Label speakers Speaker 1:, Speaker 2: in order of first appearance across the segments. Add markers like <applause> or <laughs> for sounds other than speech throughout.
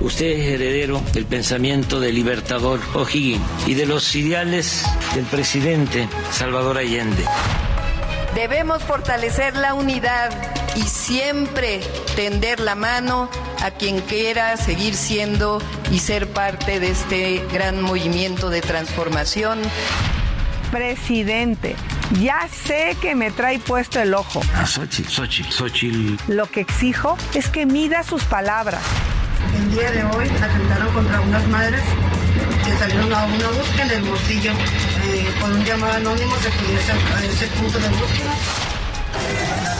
Speaker 1: Usted es heredero del pensamiento del libertador O'Higgins y de los ideales del presidente Salvador Allende.
Speaker 2: Debemos fortalecer la unidad y siempre tender la mano a quien quiera seguir siendo y ser parte de este gran movimiento de transformación.
Speaker 3: Presidente, ya sé que me trae puesto el ojo.
Speaker 1: A Xochitl, Xochitl, Xochitl.
Speaker 3: Lo que exijo es que mida sus palabras.
Speaker 4: El día de hoy atentaron contra unas madres que salieron a una búsqueda en el bolsillo eh, con un llamado anónimo se acudiese a ese punto de búsqueda.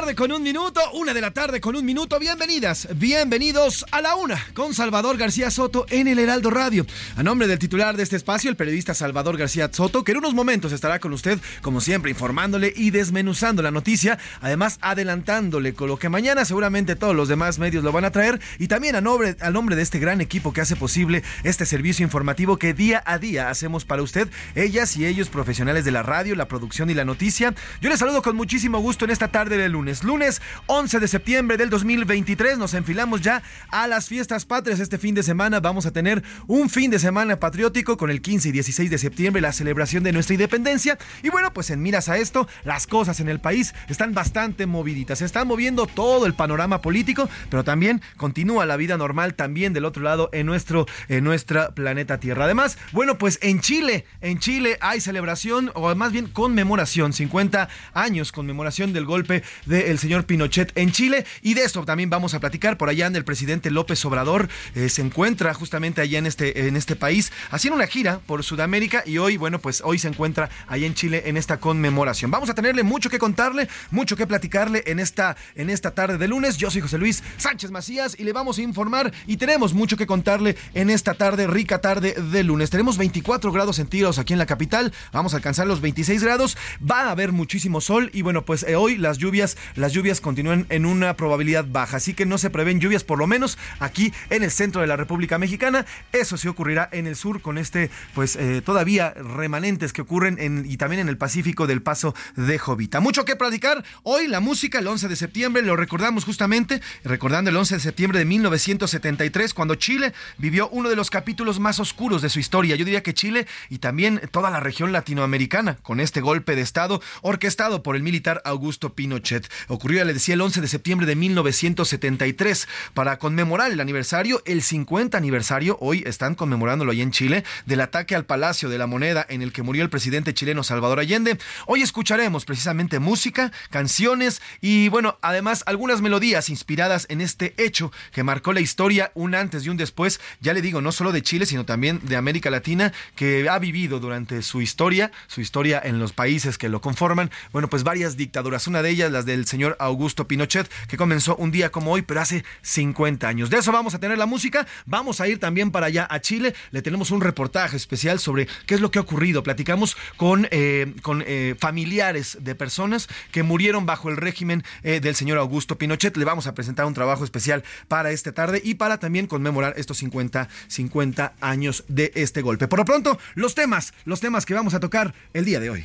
Speaker 5: Tarde con un minuto, una de la tarde con un minuto. Bienvenidas, bienvenidos a la una con Salvador García Soto en el Heraldo Radio. A nombre del titular de este espacio, el periodista Salvador García Soto, que en unos momentos estará con usted, como siempre, informándole y desmenuzando la noticia, además adelantándole con lo que mañana seguramente todos los demás medios lo van a traer y también a nombre, al nombre de este gran equipo que hace posible este servicio informativo que día a día hacemos para usted, ellas y ellos profesionales de la radio, la producción y la noticia. Yo les saludo con muchísimo gusto en esta tarde de lunes. Lunes 11 de septiembre del 2023 nos enfilamos ya a las fiestas patrias. Este fin de semana vamos a tener un fin de semana patriótico con el 15 y 16 de septiembre, la celebración de nuestra independencia. Y bueno, pues en miras a esto, las cosas en el país están bastante moviditas. Se está moviendo todo el panorama político, pero también continúa la vida normal también del otro lado en nuestro en nuestra planeta Tierra. Además, bueno, pues en Chile, en Chile hay celebración o más bien conmemoración, 50 años conmemoración del golpe del señor Pinochet en Chile. Y de esto también vamos a platicar. Por allá el presidente López Obrador eh, se encuentra justamente allá en este, en este país haciendo una gira por Sudamérica y hoy, bueno, pues hoy se encuentra allá en Chile en esta conmemoración. Vamos a tenerle mucho que contarle, mucho que platicarle en esta, en esta tarde de lunes. Yo soy José Luis Sánchez Macías y le vamos a informar y tenemos mucho que contarle en esta tarde, rica tarde de lunes. Tenemos 24 grados centígrados aquí en la capital, vamos a alcanzar los 26 grados, va a haber muchísimo sol y bueno, pues eh, hoy las lluvias las lluvias continúan en una probabilidad baja, así que no se prevén lluvias por lo menos aquí en el centro de la República Mexicana. Eso sí ocurrirá en el sur con este, pues eh, todavía remanentes que ocurren en, y también en el Pacífico del Paso de Jovita. Mucho que platicar. Hoy la música, el 11 de septiembre, lo recordamos justamente, recordando el 11 de septiembre de 1973, cuando Chile vivió uno de los capítulos más oscuros de su historia. Yo diría que Chile y también toda la región latinoamericana, con este golpe de Estado orquestado por el militar Augusto Pinochet. Ocurrió, le decía, el 11 de septiembre de 1973. Para conmemorar el aniversario, el 50 aniversario, hoy están conmemorándolo ahí en Chile, del ataque al Palacio de la Moneda en el que murió el presidente chileno Salvador Allende. Hoy escucharemos precisamente música, canciones y, bueno, además algunas melodías inspiradas en este hecho que marcó la historia un antes y un después, ya le digo, no solo de Chile, sino también de América Latina, que ha vivido durante su historia, su historia en los países que lo conforman, bueno, pues varias dictaduras. Una de ellas, las del señor Augusto Pinochet, que comenzó un día como hoy, pero hace 50 años. De eso vamos a tener la música. Vamos a ir también para allá a Chile. Le tenemos un reportaje especial sobre qué es lo que ha ocurrido. Platicamos con, eh, con eh, familiares de personas que murieron bajo el régimen eh, del señor Augusto Pinochet. Le vamos a presentar un trabajo especial para esta tarde y para también conmemorar estos 50, 50 años de este golpe. Por lo pronto, los temas, los temas que vamos a tocar el día de hoy.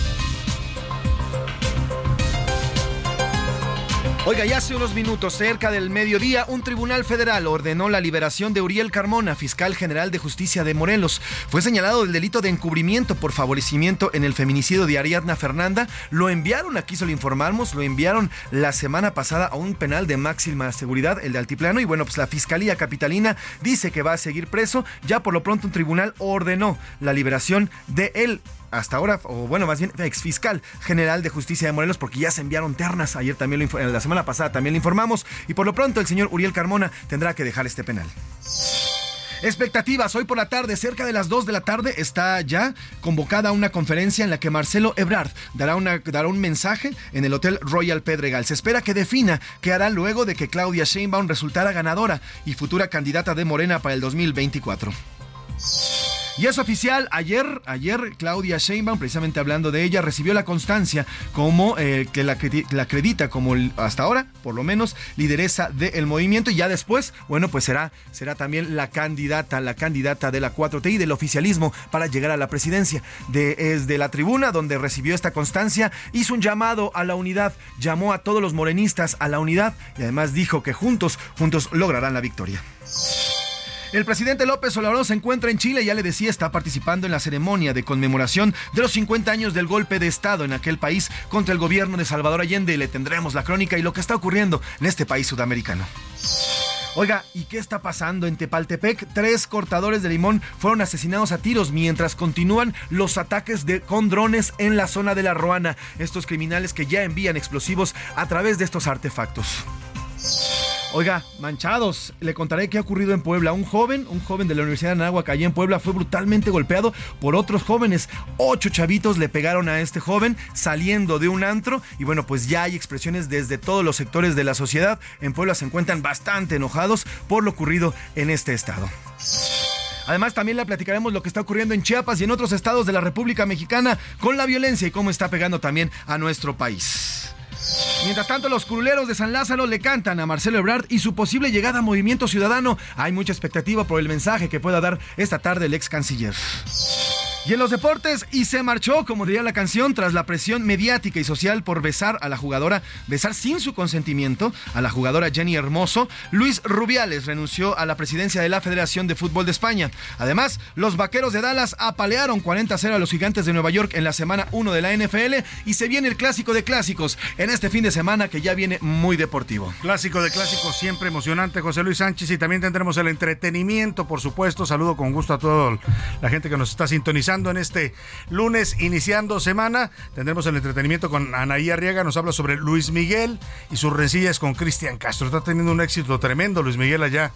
Speaker 5: Oiga, ya hace unos minutos, cerca del mediodía, un tribunal federal ordenó la liberación de Uriel Carmona, fiscal general de justicia de Morelos. Fue señalado del delito de encubrimiento por favorecimiento en el feminicidio de Ariadna Fernanda. Lo enviaron, aquí se lo informamos, lo enviaron la semana pasada a un penal de máxima seguridad, el de Altiplano. Y bueno, pues la fiscalía capitalina dice que va a seguir preso. Ya por lo pronto un tribunal ordenó la liberación de él hasta ahora, o bueno, más bien ex fiscal general de justicia de Morelos, porque ya se enviaron ternas. Ayer también, lo la semana pasada también le informamos. Y por lo pronto, el señor Uriel Carmona tendrá que dejar este penal. Expectativas, hoy por la tarde, cerca de las 2 de la tarde, está ya convocada una conferencia en la que Marcelo Ebrard dará, una, dará un mensaje en el Hotel Royal Pedregal. Se espera que defina qué hará luego de que Claudia Sheinbaum resultara ganadora y futura candidata de Morena para el 2024. Y es oficial, ayer, ayer Claudia Sheinbaum, precisamente hablando de ella, recibió la constancia como eh, que la, acredita como hasta ahora, por lo menos, lideresa del movimiento y ya después, bueno, pues será, será también la candidata, la candidata de la 4T y del oficialismo para llegar a la presidencia. De, desde la tribuna donde recibió esta constancia, hizo un llamado a la unidad, llamó a todos los morenistas a la unidad y además dijo que juntos, juntos lograrán la victoria. El presidente López Obrador se encuentra en Chile, ya le decía, está participando en la ceremonia de conmemoración de los 50 años del golpe de Estado en aquel país contra el gobierno de Salvador Allende. Le tendremos la crónica y lo que está ocurriendo en este país sudamericano. Oiga, ¿y qué está pasando en Tepaltepec? Tres cortadores de limón fueron asesinados a tiros mientras continúan los ataques de, con drones en la zona de la Ruana. Estos criminales que ya envían explosivos a través de estos artefactos. Oiga, manchados, le contaré qué ha ocurrido en Puebla. Un joven, un joven de la Universidad de Anáhuac, allá en Puebla, fue brutalmente golpeado por otros jóvenes. Ocho chavitos le pegaron a este joven saliendo de un antro. Y bueno, pues ya hay expresiones desde todos los sectores de la sociedad. En Puebla se encuentran bastante enojados por lo ocurrido en este estado. Además, también le platicaremos lo que está ocurriendo en Chiapas y en otros estados de la República Mexicana con la violencia y cómo está pegando también a nuestro país. Mientras tanto, los curuleros de San Lázaro le cantan a Marcelo Ebrard y su posible llegada a Movimiento Ciudadano. Hay mucha expectativa por el mensaje que pueda dar esta tarde el ex canciller. Y en los deportes, y se marchó, como diría la canción, tras la presión mediática y social por besar a la jugadora, besar sin su consentimiento a la jugadora Jenny Hermoso, Luis Rubiales renunció a la presidencia de la Federación de Fútbol de España. Además, los vaqueros de Dallas apalearon 40-0 a los gigantes de Nueva York en la semana 1 de la NFL y se viene el clásico de clásicos en este fin de semana que ya viene muy deportivo.
Speaker 6: Clásico de clásicos, siempre emocionante, José Luis Sánchez, y también tendremos el entretenimiento, por supuesto. Saludo con gusto a toda la gente que nos está sintonizando en este lunes, iniciando semana. Tendremos el entretenimiento con Anaí Arriaga, nos habla sobre Luis Miguel y sus rencillas con Cristian Castro. Está teniendo un éxito tremendo Luis Miguel allá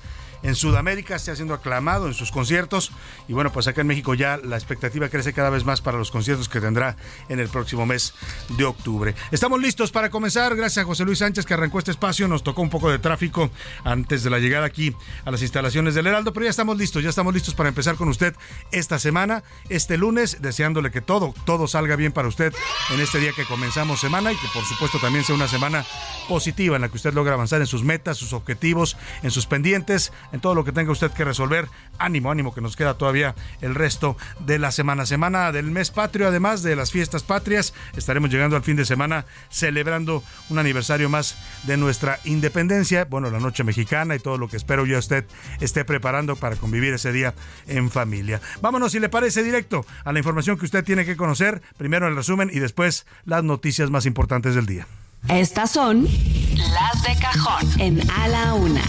Speaker 6: en Sudamérica, está siendo aclamado en sus conciertos. Y bueno, pues acá en México ya la expectativa crece cada vez más para los conciertos que tendrá en el próximo mes de octubre. Estamos listos para comenzar, gracias a José Luis Sánchez que arrancó este espacio, nos tocó un poco de tráfico antes de la llegada aquí a las instalaciones del Heraldo, pero ya estamos listos, ya estamos listos para empezar con usted esta semana, este lunes, deseándole que todo, todo salga bien para usted en este día que comenzamos semana y que por supuesto también sea una semana positiva en la que usted logra avanzar en sus metas, sus objetivos, en sus pendientes, en todo lo que tenga usted que resolver. Ánimo, ánimo, que nos queda todavía el resto de la semana. Semana del mes patrio, además de las fiestas patrias. Estaremos llegando al fin de semana celebrando un aniversario más de nuestra independencia. Bueno, la noche mexicana y todo lo que espero yo usted esté preparando para convivir ese día en familia. Vámonos, si le parece, directo a la información que usted tiene que conocer. Primero el resumen y después las noticias más importantes del día.
Speaker 7: Estas son las de cajón en A la Una.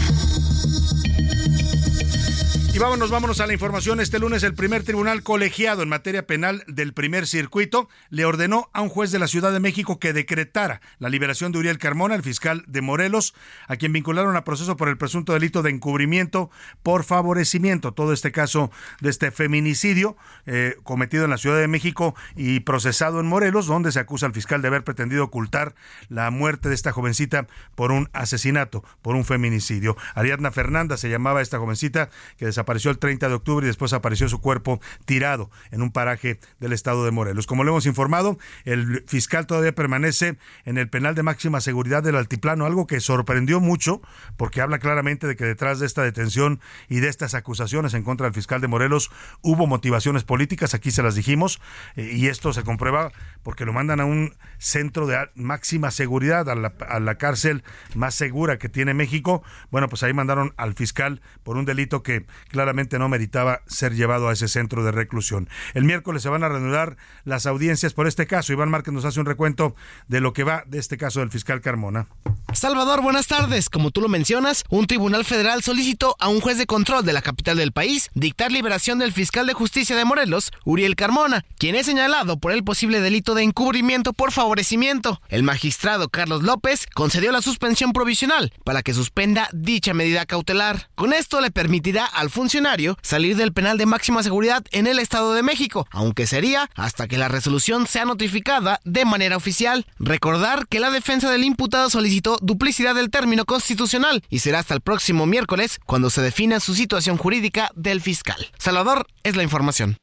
Speaker 6: Y vámonos, vámonos a la información. Este lunes el primer tribunal colegiado en materia penal del primer circuito le ordenó a un juez de la Ciudad de México que decretara la liberación de Uriel Carmona, el fiscal de Morelos, a quien vincularon a proceso por el presunto delito de encubrimiento por favorecimiento. Todo este caso de este feminicidio eh, cometido en la Ciudad de México y procesado en Morelos, donde se acusa al fiscal de haber pretendido ocultar la muerte de esta jovencita por un asesinato, por un feminicidio. Ariadna Fernanda se llamaba esta jovencita que desapareció apareció el 30 de octubre y después apareció su cuerpo tirado en un paraje del estado de Morelos. Como le hemos informado, el fiscal todavía permanece en el penal de máxima seguridad del Altiplano, algo que sorprendió mucho porque habla claramente de que detrás de esta detención y de estas acusaciones en contra del fiscal de Morelos hubo motivaciones políticas, aquí se las dijimos, eh, y esto se comprueba porque lo mandan a un centro de máxima seguridad, a la cárcel más segura que tiene México. Bueno, pues ahí mandaron al fiscal por un delito que claramente no meritaba ser llevado a ese centro de reclusión. El miércoles se van a reanudar las audiencias por este caso. Iván Márquez nos hace un recuento de lo que va de este caso del fiscal Carmona.
Speaker 8: Salvador, buenas tardes. Como tú lo mencionas, un tribunal federal solicitó a un juez de control de la capital del país dictar liberación del fiscal de justicia de Morelos, Uriel Carmona, quien es señalado por el posible delito de encubrimiento por favorecimiento. El magistrado Carlos López concedió la suspensión provisional para que suspenda dicha medida cautelar. Con esto le permitirá al funcionario funcionario salir del penal de máxima seguridad en el Estado de México, aunque sería hasta que la resolución sea notificada de manera oficial. Recordar que la defensa del imputado solicitó duplicidad del término constitucional y será hasta el próximo miércoles cuando se defina su situación jurídica del fiscal. Salvador es la información.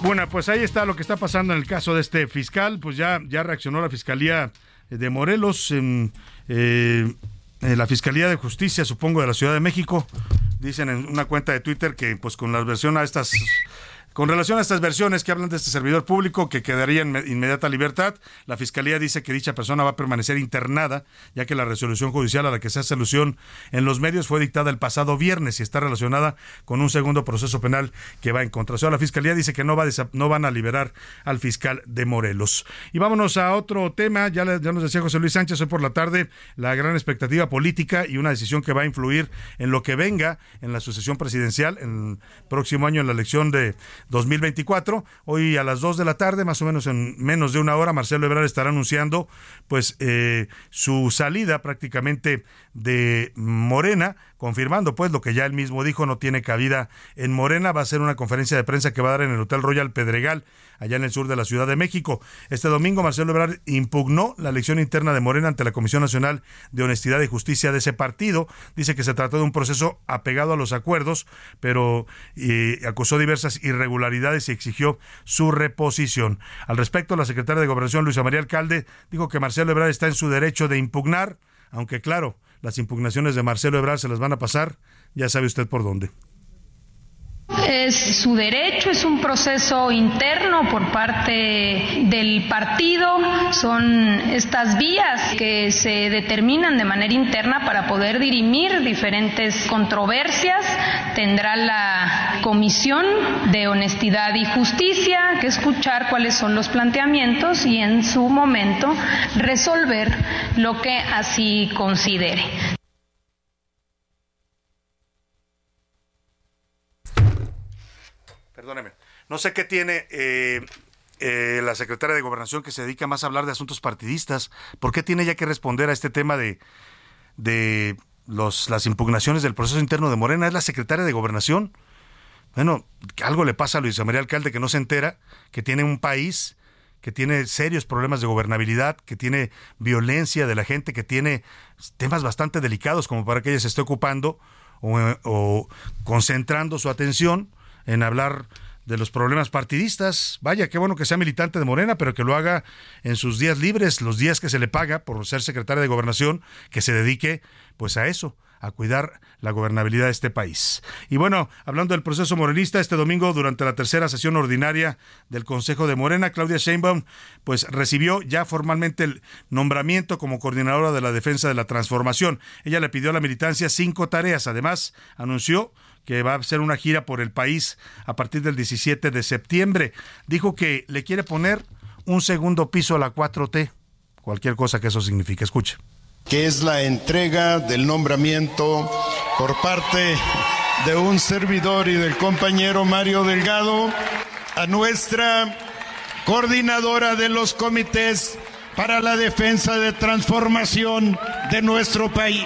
Speaker 6: Bueno, pues ahí está lo que está pasando en el caso de este fiscal. Pues ya, ya reaccionó la Fiscalía de Morelos. En, eh, eh, la Fiscalía de Justicia, supongo, de la Ciudad de México, dicen en una cuenta de Twitter que pues con la versión a estas con relación a estas versiones que hablan de este servidor público que quedaría en inmediata libertad, la Fiscalía dice que dicha persona va a permanecer internada, ya que la resolución judicial a la que se hace alusión en los medios fue dictada el pasado viernes y está relacionada con un segundo proceso penal que va en contra. O sea, la Fiscalía dice que no, va no van a liberar al fiscal de Morelos. Y vámonos a otro tema, ya, ya nos decía José Luis Sánchez hoy por la tarde, la gran expectativa política y una decisión que va a influir en lo que venga en la sucesión presidencial en el próximo año en la elección de 2024. Hoy a las 2 de la tarde, más o menos en menos de una hora, Marcelo Ebrard estará anunciando pues eh, su salida prácticamente de Morena, confirmando pues lo que ya él mismo dijo, no tiene cabida en Morena, va a ser una conferencia de prensa que va a dar en el Hotel Royal Pedregal, allá en el sur de la Ciudad de México. Este domingo Marcelo Ebrard impugnó la elección interna de Morena ante la Comisión Nacional de Honestidad y Justicia de ese partido. Dice que se trató de un proceso apegado a los acuerdos, pero acusó diversas irregularidades y exigió su reposición. Al respecto, la secretaria de Gobernación, Luisa María Alcalde, dijo que Marcelo Ebrard está en su derecho de impugnar, aunque claro, las impugnaciones de Marcelo Ebrard se las van a pasar, ya sabe usted por dónde.
Speaker 9: Es su derecho, es un proceso interno por parte del partido, son estas vías que se determinan de manera interna para poder dirimir diferentes controversias. Tendrá la Comisión de Honestidad y Justicia que escuchar cuáles son los planteamientos y en su momento resolver lo que así considere.
Speaker 6: Perdóneme, no sé qué tiene eh, eh, la secretaria de Gobernación que se dedica más a hablar de asuntos partidistas. ¿Por qué tiene ya que responder a este tema de, de los, las impugnaciones del proceso interno de Morena? ¿Es la secretaria de Gobernación? Bueno, algo le pasa a Luisa María Alcalde que no se entera, que tiene un país que tiene serios problemas de gobernabilidad, que tiene violencia de la gente, que tiene temas bastante delicados como para que ella se esté ocupando o concentrando su atención en hablar de los problemas partidistas. Vaya, qué bueno que sea militante de Morena, pero que lo haga en sus días libres, los días que se le paga por ser secretaria de gobernación, que se dedique pues a eso, a cuidar la gobernabilidad de este país. Y bueno, hablando del proceso morenista, este domingo, durante la tercera sesión ordinaria del Consejo de Morena, Claudia Sheinbaum, pues recibió ya formalmente el nombramiento como coordinadora de la defensa de la transformación. Ella le pidió a la militancia cinco tareas. Además, anunció que va a hacer una gira por el país a partir del 17 de septiembre. Dijo que le quiere poner un segundo piso a la 4T, cualquier cosa que eso signifique. Escuche.
Speaker 10: que es la entrega del nombramiento por parte de un servidor y del compañero Mario Delgado a nuestra coordinadora de los comités para la defensa de transformación de nuestro país.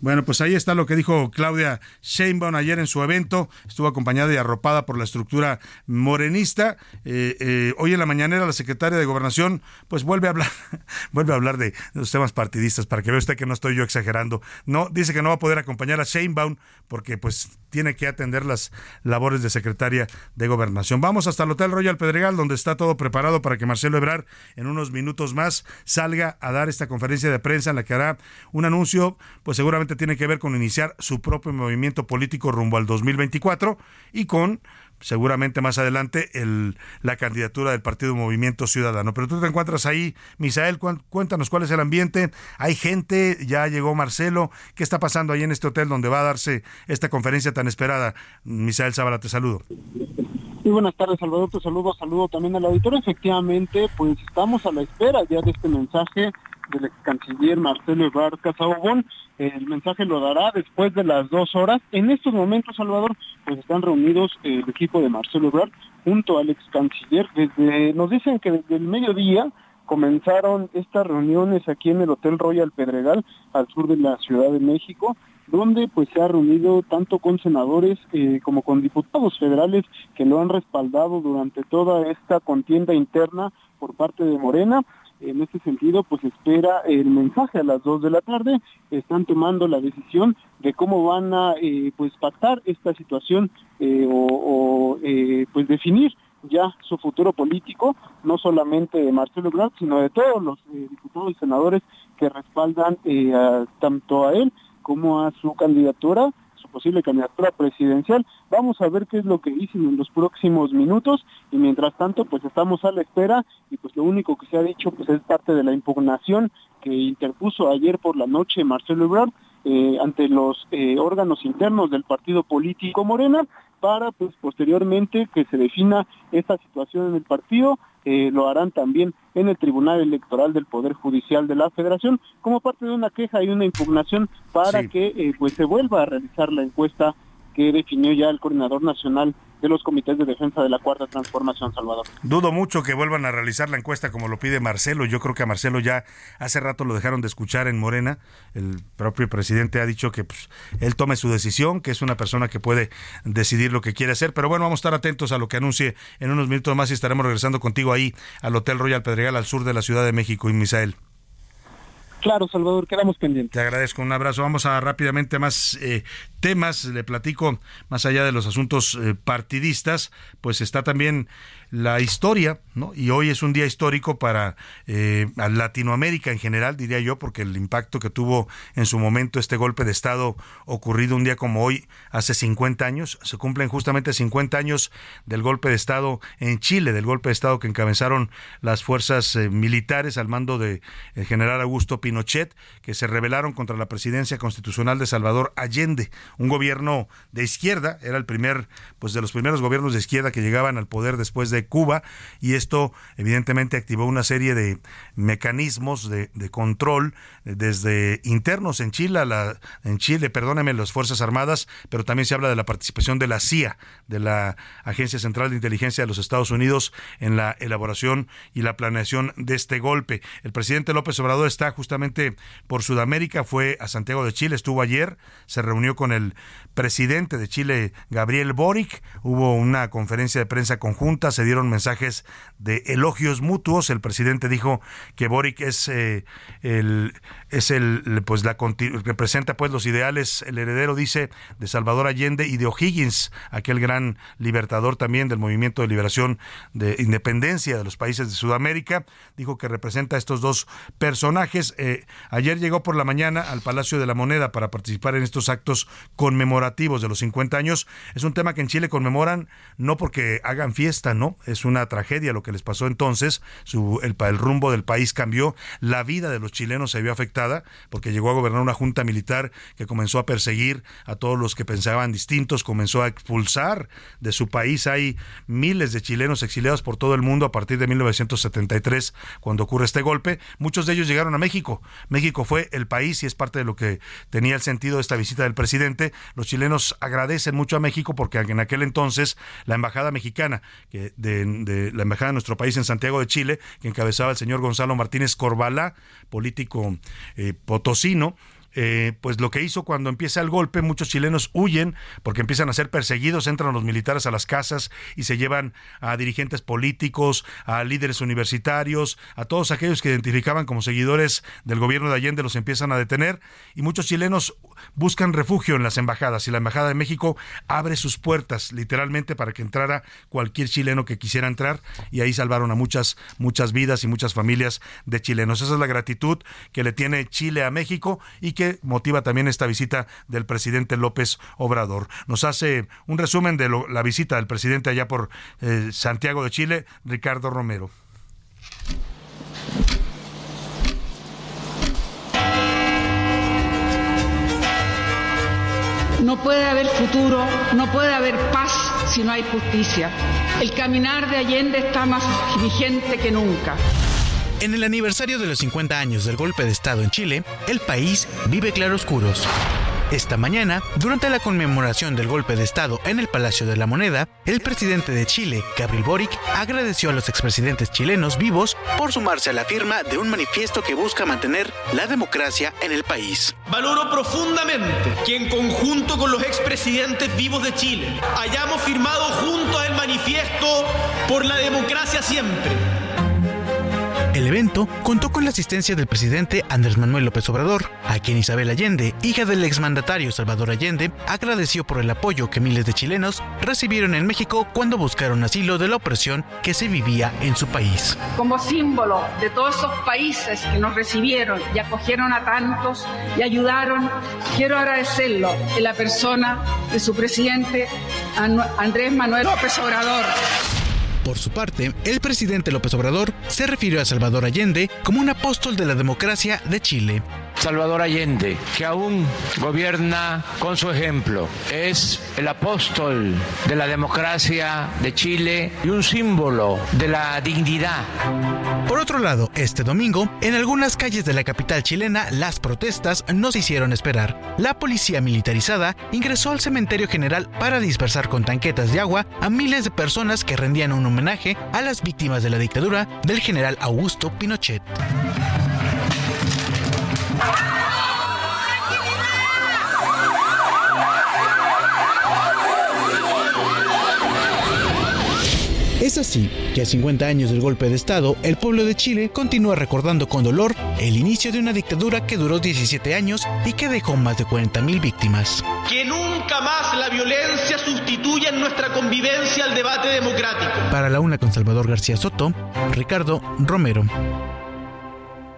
Speaker 6: Bueno, pues ahí está lo que dijo Claudia Sheinbaum ayer en su evento. Estuvo acompañada y arropada por la estructura morenista. Eh, eh, hoy en la mañanera la secretaria de Gobernación pues vuelve a hablar, <laughs> vuelve a hablar de los temas partidistas para que vea usted que no estoy yo exagerando. No dice que no va a poder acompañar a Sheinbaum porque pues tiene que atender las labores de secretaria de Gobernación. Vamos hasta el Hotel Royal Pedregal donde está todo preparado para que Marcelo Ebrard en unos minutos más salga a dar esta conferencia de prensa en la que hará un anuncio pues seguramente tiene que ver con iniciar su propio movimiento político rumbo al 2024 y con seguramente más adelante el, la candidatura del Partido Movimiento Ciudadano. Pero tú te encuentras ahí, Misael, cuéntanos cuál es el ambiente. Hay gente, ya llegó Marcelo. ¿Qué está pasando ahí en este hotel donde va a darse esta conferencia tan esperada? Misael Zabala, te saludo.
Speaker 11: Muy buenas tardes, Salvador. Te saludo, saludo también al auditor. Efectivamente, pues estamos a la espera ya de este mensaje del ex canciller Marcelo Ebrard Casaubon. El mensaje lo dará después de las dos horas. En estos momentos, Salvador, pues están reunidos el equipo de Marcelo Ebrard junto al ex canciller. Desde, nos dicen que desde el mediodía comenzaron estas reuniones aquí en el Hotel Royal Pedregal, al sur de la Ciudad de México, donde pues se ha reunido tanto con senadores eh, como con diputados federales que lo han respaldado durante toda esta contienda interna por parte de Morena en este sentido, pues espera el mensaje a las 2 de la tarde. Están tomando la decisión de cómo van a eh, pues pactar esta situación eh, o, eh, pues definir ya su futuro político, no solamente de Marcelo Ebrard, sino de todos los diputados y senadores que respaldan tanto a él como a su candidatura posible candidatura presidencial. Vamos a ver qué es lo que dicen en los próximos minutos. Y mientras tanto pues estamos a la espera. Y pues lo único que se ha dicho pues es parte de la impugnación que interpuso ayer por la noche Marcelo Ebrard eh, ante los eh, órganos internos del partido político Morena para pues posteriormente que se defina esta situación en el partido eh, lo harán también en el Tribunal Electoral del Poder Judicial de la Federación como parte de una queja y una impugnación para que eh, pues se vuelva a realizar la encuesta que definió ya el coordinador nacional de los comités de defensa de la cuarta transformación, Salvador.
Speaker 6: Dudo mucho que vuelvan a realizar la encuesta como lo pide Marcelo. Yo creo que a Marcelo ya hace rato lo dejaron de escuchar en Morena. El propio presidente ha dicho que pues, él tome su decisión, que es una persona que puede decidir lo que quiere hacer. Pero bueno, vamos a estar atentos a lo que anuncie en unos minutos más y estaremos regresando contigo ahí al Hotel Royal Pedregal al sur de la Ciudad de México, y Misael.
Speaker 11: Claro, Salvador, quedamos pendientes.
Speaker 6: Te agradezco, un abrazo. Vamos a rápidamente más eh, temas. Le platico, más allá de los asuntos eh, partidistas, pues está también la historia, ¿no? Y hoy es un día histórico para eh, Latinoamérica en general, diría yo, porque el impacto que tuvo en su momento este golpe de Estado ocurrido un día como hoy, hace 50 años, se cumplen justamente 50 años del golpe de Estado en Chile, del golpe de Estado que encabezaron las fuerzas eh, militares al mando de el general Augusto Pinochet, que se rebelaron contra la presidencia constitucional de Salvador Allende, un gobierno de izquierda, era el primer, pues de los primeros gobiernos de izquierda que llegaban al poder después de Cuba y esto evidentemente activó una serie de mecanismos de, control eh, desde internos en Chile, la, en Chile, perdóneme, las Fuerzas Armadas, pero también se habla de la participación de la CIA, de la Agencia Central de Inteligencia de los Estados Unidos en la elaboración y la planeación de este golpe. El presidente López Obrador está justamente por Sudamérica, fue a Santiago de Chile, estuvo ayer, se reunió con el presidente de Chile, Gabriel Boric, hubo una conferencia de prensa conjunta, se dieron mensajes de elogios mutuos. El presidente dijo que Boric es eh, el es el pues la representa pues los ideales, el heredero dice de Salvador Allende y de O'Higgins, aquel gran libertador también del movimiento de liberación de independencia de los países de Sudamérica, dijo que representa a estos dos personajes. eh, ayer llegó por la mañana al Palacio de la Moneda para participar en estos actos conmemorativos de los 50 años. Es un tema que en Chile conmemoran no porque hagan fiesta, no, es una tragedia lo que les pasó entonces. El, el rumbo del país cambió, la vida de los chilenos se vio afectada porque llegó a gobernar una junta militar que comenzó a perseguir a todos los que pensaban distintos, comenzó a expulsar de su país. Hay miles de chilenos exiliados por todo el mundo a partir de 1973, cuando ocurre este golpe. Muchos de ellos llegaron a México. México fue el país y es parte de lo que tenía el sentido de esta visita del presidente. Los chilenos agradecen mucho a México porque en aquel entonces la embajada mexicana, que de, la embajada de nuestro país en Santiago de Chile, que encabezaba el señor Gonzalo Martínez Corbalá, político eh, potosino, eh, pues lo que hizo cuando empieza el golpe, muchos chilenos huyen porque empiezan a ser perseguidos, entran los militares a las casas y se llevan a dirigentes políticos, a líderes universitarios, a todos aquellos que identificaban como seguidores del gobierno de Allende, los empiezan a detener y muchos chilenos buscan refugio en las embajadas y la Embajada de México abre sus puertas literalmente para que entrara cualquier chileno que quisiera entrar y ahí salvaron a muchas, muchas vidas y muchas familias de chilenos. Esa es la gratitud que le tiene Chile a México y que motiva también esta visita del presidente López Obrador. Nos hace un resumen de la visita del presidente allá por eh, Santiago de Chile, Ricardo Romero.
Speaker 12: No puede haber futuro, no puede haber paz si no hay justicia. El caminar de Allende está más vigente que nunca.
Speaker 13: En el aniversario de los 50 años del golpe de Estado en Chile, el país vive claroscuros. Esta mañana, durante la conmemoración del golpe de Estado en el Palacio de la Moneda, el presidente de Chile, Gabriel Boric, agradeció a los expresidentes chilenos vivos por sumarse a la firma de un manifiesto que busca mantener la democracia en el país.
Speaker 14: Valoro profundamente que en conjunto con los expresidentes vivos de Chile hayamos firmado juntos el manifiesto por la democracia siempre
Speaker 13: el evento contó con la asistencia del presidente Andrés Manuel López Obrador, a quien Isabel Allende, hija del exmandatario Salvador Allende, agradeció por el apoyo que miles de chilenos recibieron en México cuando buscaron asilo de la opresión que se vivía en su país.
Speaker 12: Como símbolo de todos esos países que nos recibieron y acogieron a tantos y ayudaron, quiero agradecerlo en la persona de su presidente Andrés Manuel López Obrador.
Speaker 13: Por su parte, el presidente López Obrador se refirió a Salvador Allende como un apóstol de la democracia de Chile.
Speaker 1: Salvador Allende, que aún gobierna con su ejemplo, es el apóstol de la democracia de Chile y un símbolo de la dignidad.
Speaker 13: Por otro lado, este domingo, en algunas calles de la capital chilena, las protestas no se hicieron esperar. La policía militarizada ingresó al cementerio general para dispersar con tanquetas de agua a miles de personas que rendían un homenaje a las víctimas de la dictadura del general Augusto Pinochet. Es así que a 50 años del golpe de Estado, el pueblo de Chile continúa recordando con dolor el inicio de una dictadura que duró 17 años y que dejó más de 40.000 víctimas.
Speaker 14: Que nunca más la violencia sustituya en nuestra convivencia al debate democrático.
Speaker 13: Para la una con Salvador García Soto, Ricardo Romero.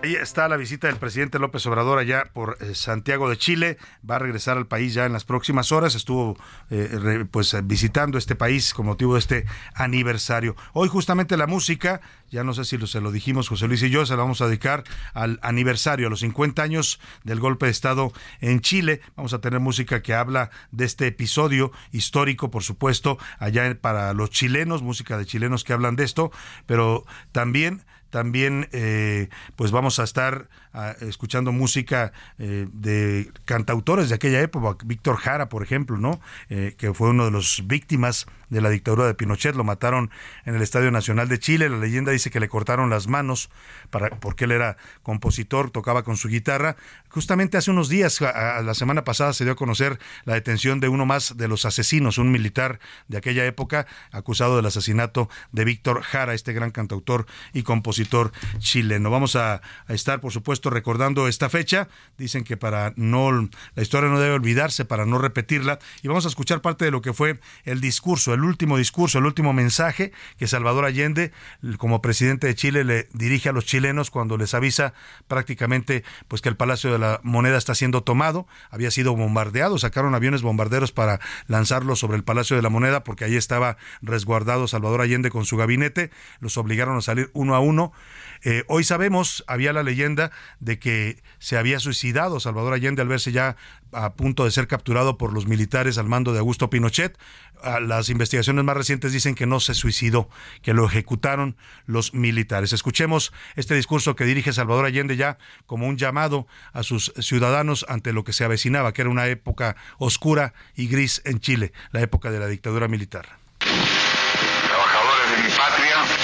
Speaker 6: Ahí está la visita del presidente López Obrador allá por eh, Santiago de Chile. Va a regresar al país ya en las próximas horas. Estuvo eh, pues visitando este país con motivo de este aniversario. Hoy justamente la música, ya no sé si se lo dijimos José Luis y yo, se la vamos a dedicar al aniversario, a los 50 años del golpe de Estado en Chile. Vamos a tener música que habla de este episodio histórico, por supuesto, allá para los chilenos, música de chilenos que hablan de esto, pero también también eh, pues vamos a estar escuchando música eh, de cantautores de aquella época, Víctor Jara, por ejemplo, ¿no? Eh, que fue uno de los víctimas de la dictadura de Pinochet, lo mataron en el Estadio Nacional de Chile, la leyenda dice que le cortaron las manos para, porque él era compositor, tocaba con su guitarra. Justamente hace unos días, la semana pasada, se dio a conocer la detención de uno más de los asesinos, un militar de aquella época, acusado del asesinato de Víctor Jara, este gran cantautor y compositor chileno. Vamos a, estar, por supuesto, recordando esta fecha. Dicen que para no, la historia no debe olvidarse, para no repetirla. Y vamos a escuchar parte de lo que fue el discurso, el último discurso, el último mensaje que Salvador Allende, como presidente de Chile, le dirige a los chilenos cuando les avisa prácticamente pues que el Palacio de la Moneda está siendo tomado, había sido bombardeado, sacaron aviones bombarderos para lanzarlo sobre el Palacio de la Moneda porque ahí estaba resguardado Salvador Allende con su gabinete, los obligaron a salir uno a uno. Eh, hoy sabemos, había la leyenda de que se había suicidado Salvador Allende al verse ya a punto de ser capturado por los militares al mando de Augusto Pinochet. Ah, las investigaciones más recientes dicen que no se suicidó, que lo ejecutaron los militares. Escuchemos este discurso que dirige Salvador Allende ya como un llamado a sus ciudadanos ante lo que se avecinaba, que era una época oscura y gris en Chile, la época de la dictadura militar.
Speaker 15: Trabajadores de mi patria,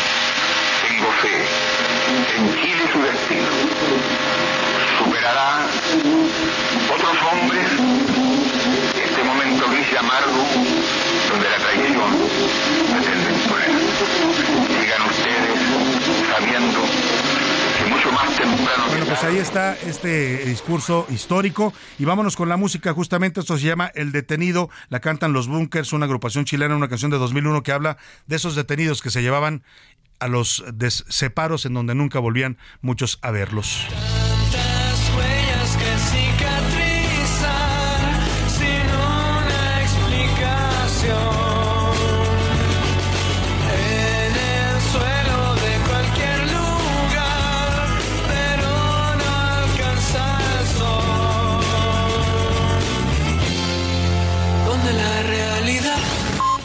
Speaker 15: en Chile su destino. Superará otros hombres este momento gris y amargo donde la traición pretende imponer. Sigan ustedes sabiendo mucho más temprano...
Speaker 6: Bueno, pues ahí está este discurso histórico y vámonos con la música, justamente esto se llama El Detenido, la cantan Los Bunkers, una agrupación chilena, una canción de 2001 que habla de esos detenidos que se llevaban a los separos en donde nunca volvían muchos a verlos.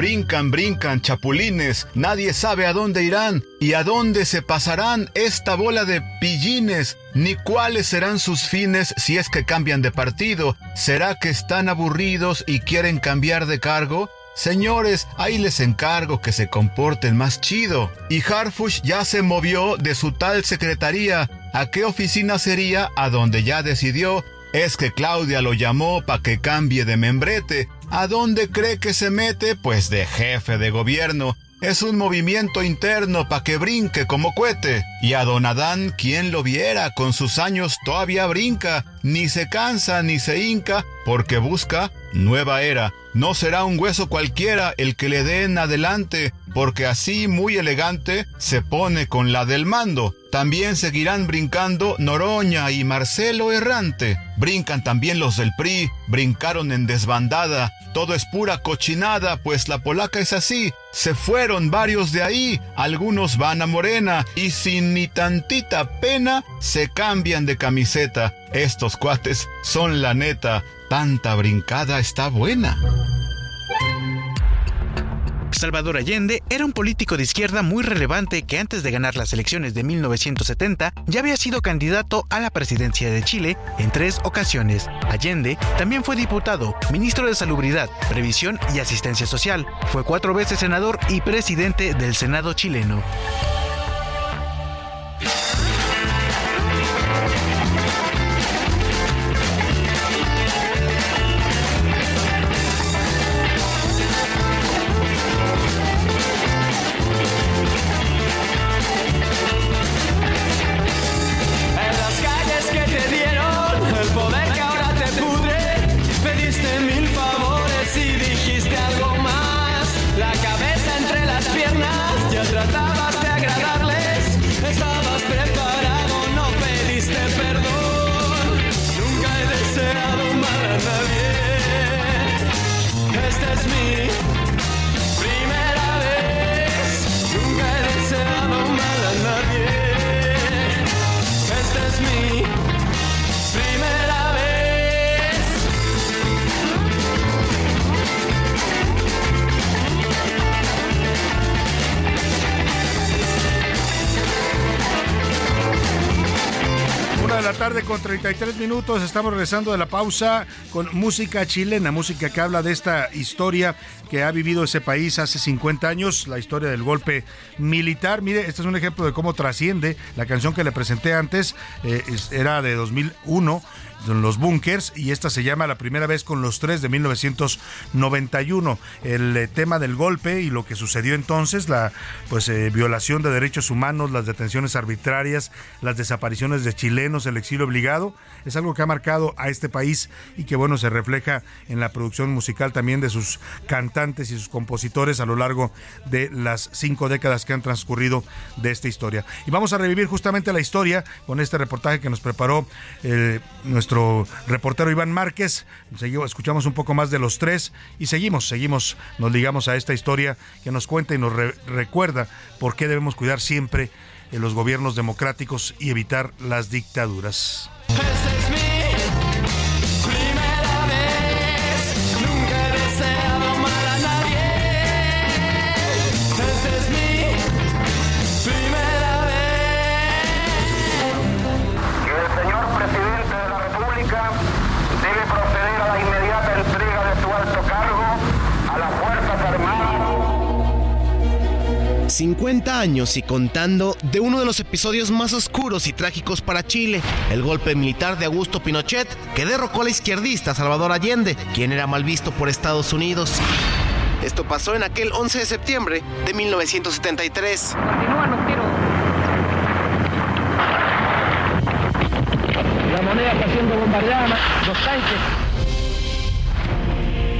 Speaker 16: Brincan, brincan, chapulines, nadie sabe a dónde irán y a dónde se pasarán esta bola de pillines, ni cuáles serán sus fines si es que cambian de partido. ¿Será que están aburridos y quieren cambiar de cargo? Señores, ahí les encargo que se comporten más chido. Y Harfush ya se movió de su tal secretaría. ¿A qué oficina sería? A donde ya decidió. Es que Claudia lo llamó para que cambie de membrete. ¿A dónde cree que se mete? Pues de jefe de gobierno. Es un movimiento interno pa' que brinque como cohete. Y a don Adán, quien lo viera, con sus años todavía brinca, ni se cansa ni se hinca, porque busca nueva era. No será un hueso cualquiera el que le den adelante, porque así muy elegante se pone con la del mando. También seguirán brincando Noroña y Marcelo Errante. Brincan también los del PRI, brincaron en desbandada. Todo es pura cochinada, pues la polaca es así. Se fueron varios de ahí, algunos van a Morena y sin ni tantita pena se cambian de camiseta. Estos cuates son la neta, tanta brincada está buena.
Speaker 8: Salvador Allende era un político de izquierda muy relevante que antes de ganar las elecciones de 1970 ya había sido candidato a la presidencia de Chile en tres ocasiones. Allende también fue diputado, ministro de Salubridad, Previsión y Asistencia Social. Fue cuatro veces senador y presidente del Senado chileno.
Speaker 6: Tarde con 33 minutos. Estamos regresando de la pausa con música chilena, música que habla de esta historia que ha vivido ese país hace 50 años, la historia del golpe militar. Mire, este es un ejemplo de cómo trasciende. La canción que le presenté antes eh, era de 2001 los bunkers y esta se llama La primera vez con los tres de 1991. El eh, tema del golpe y lo que sucedió entonces, la pues eh, violación de derechos humanos, las detenciones arbitrarias, las desapariciones de chilenos, el exilio obligado, es algo que ha marcado a este país y que bueno, se refleja en la producción musical también de sus cantantes y sus compositores a lo largo de las cinco décadas que han transcurrido de esta historia. Y vamos a revivir justamente la historia con este reportaje que nos preparó eh, nuestro nuestro reportero Iván Márquez. Escuchamos un poco más de los tres y seguimos, seguimos, nos ligamos a esta historia que nos cuenta y nos recuerda por qué debemos cuidar siempre los gobiernos democráticos y evitar las dictaduras.
Speaker 8: 50 años y contando de uno de los episodios más oscuros y trágicos para Chile, el golpe militar de Augusto Pinochet que derrocó a la izquierdista Salvador Allende, quien era mal visto por Estados Unidos. Esto pasó en aquel 11 de septiembre de 1973. Continúan los tiros. La moneda está siendo bombardeada, los tanques.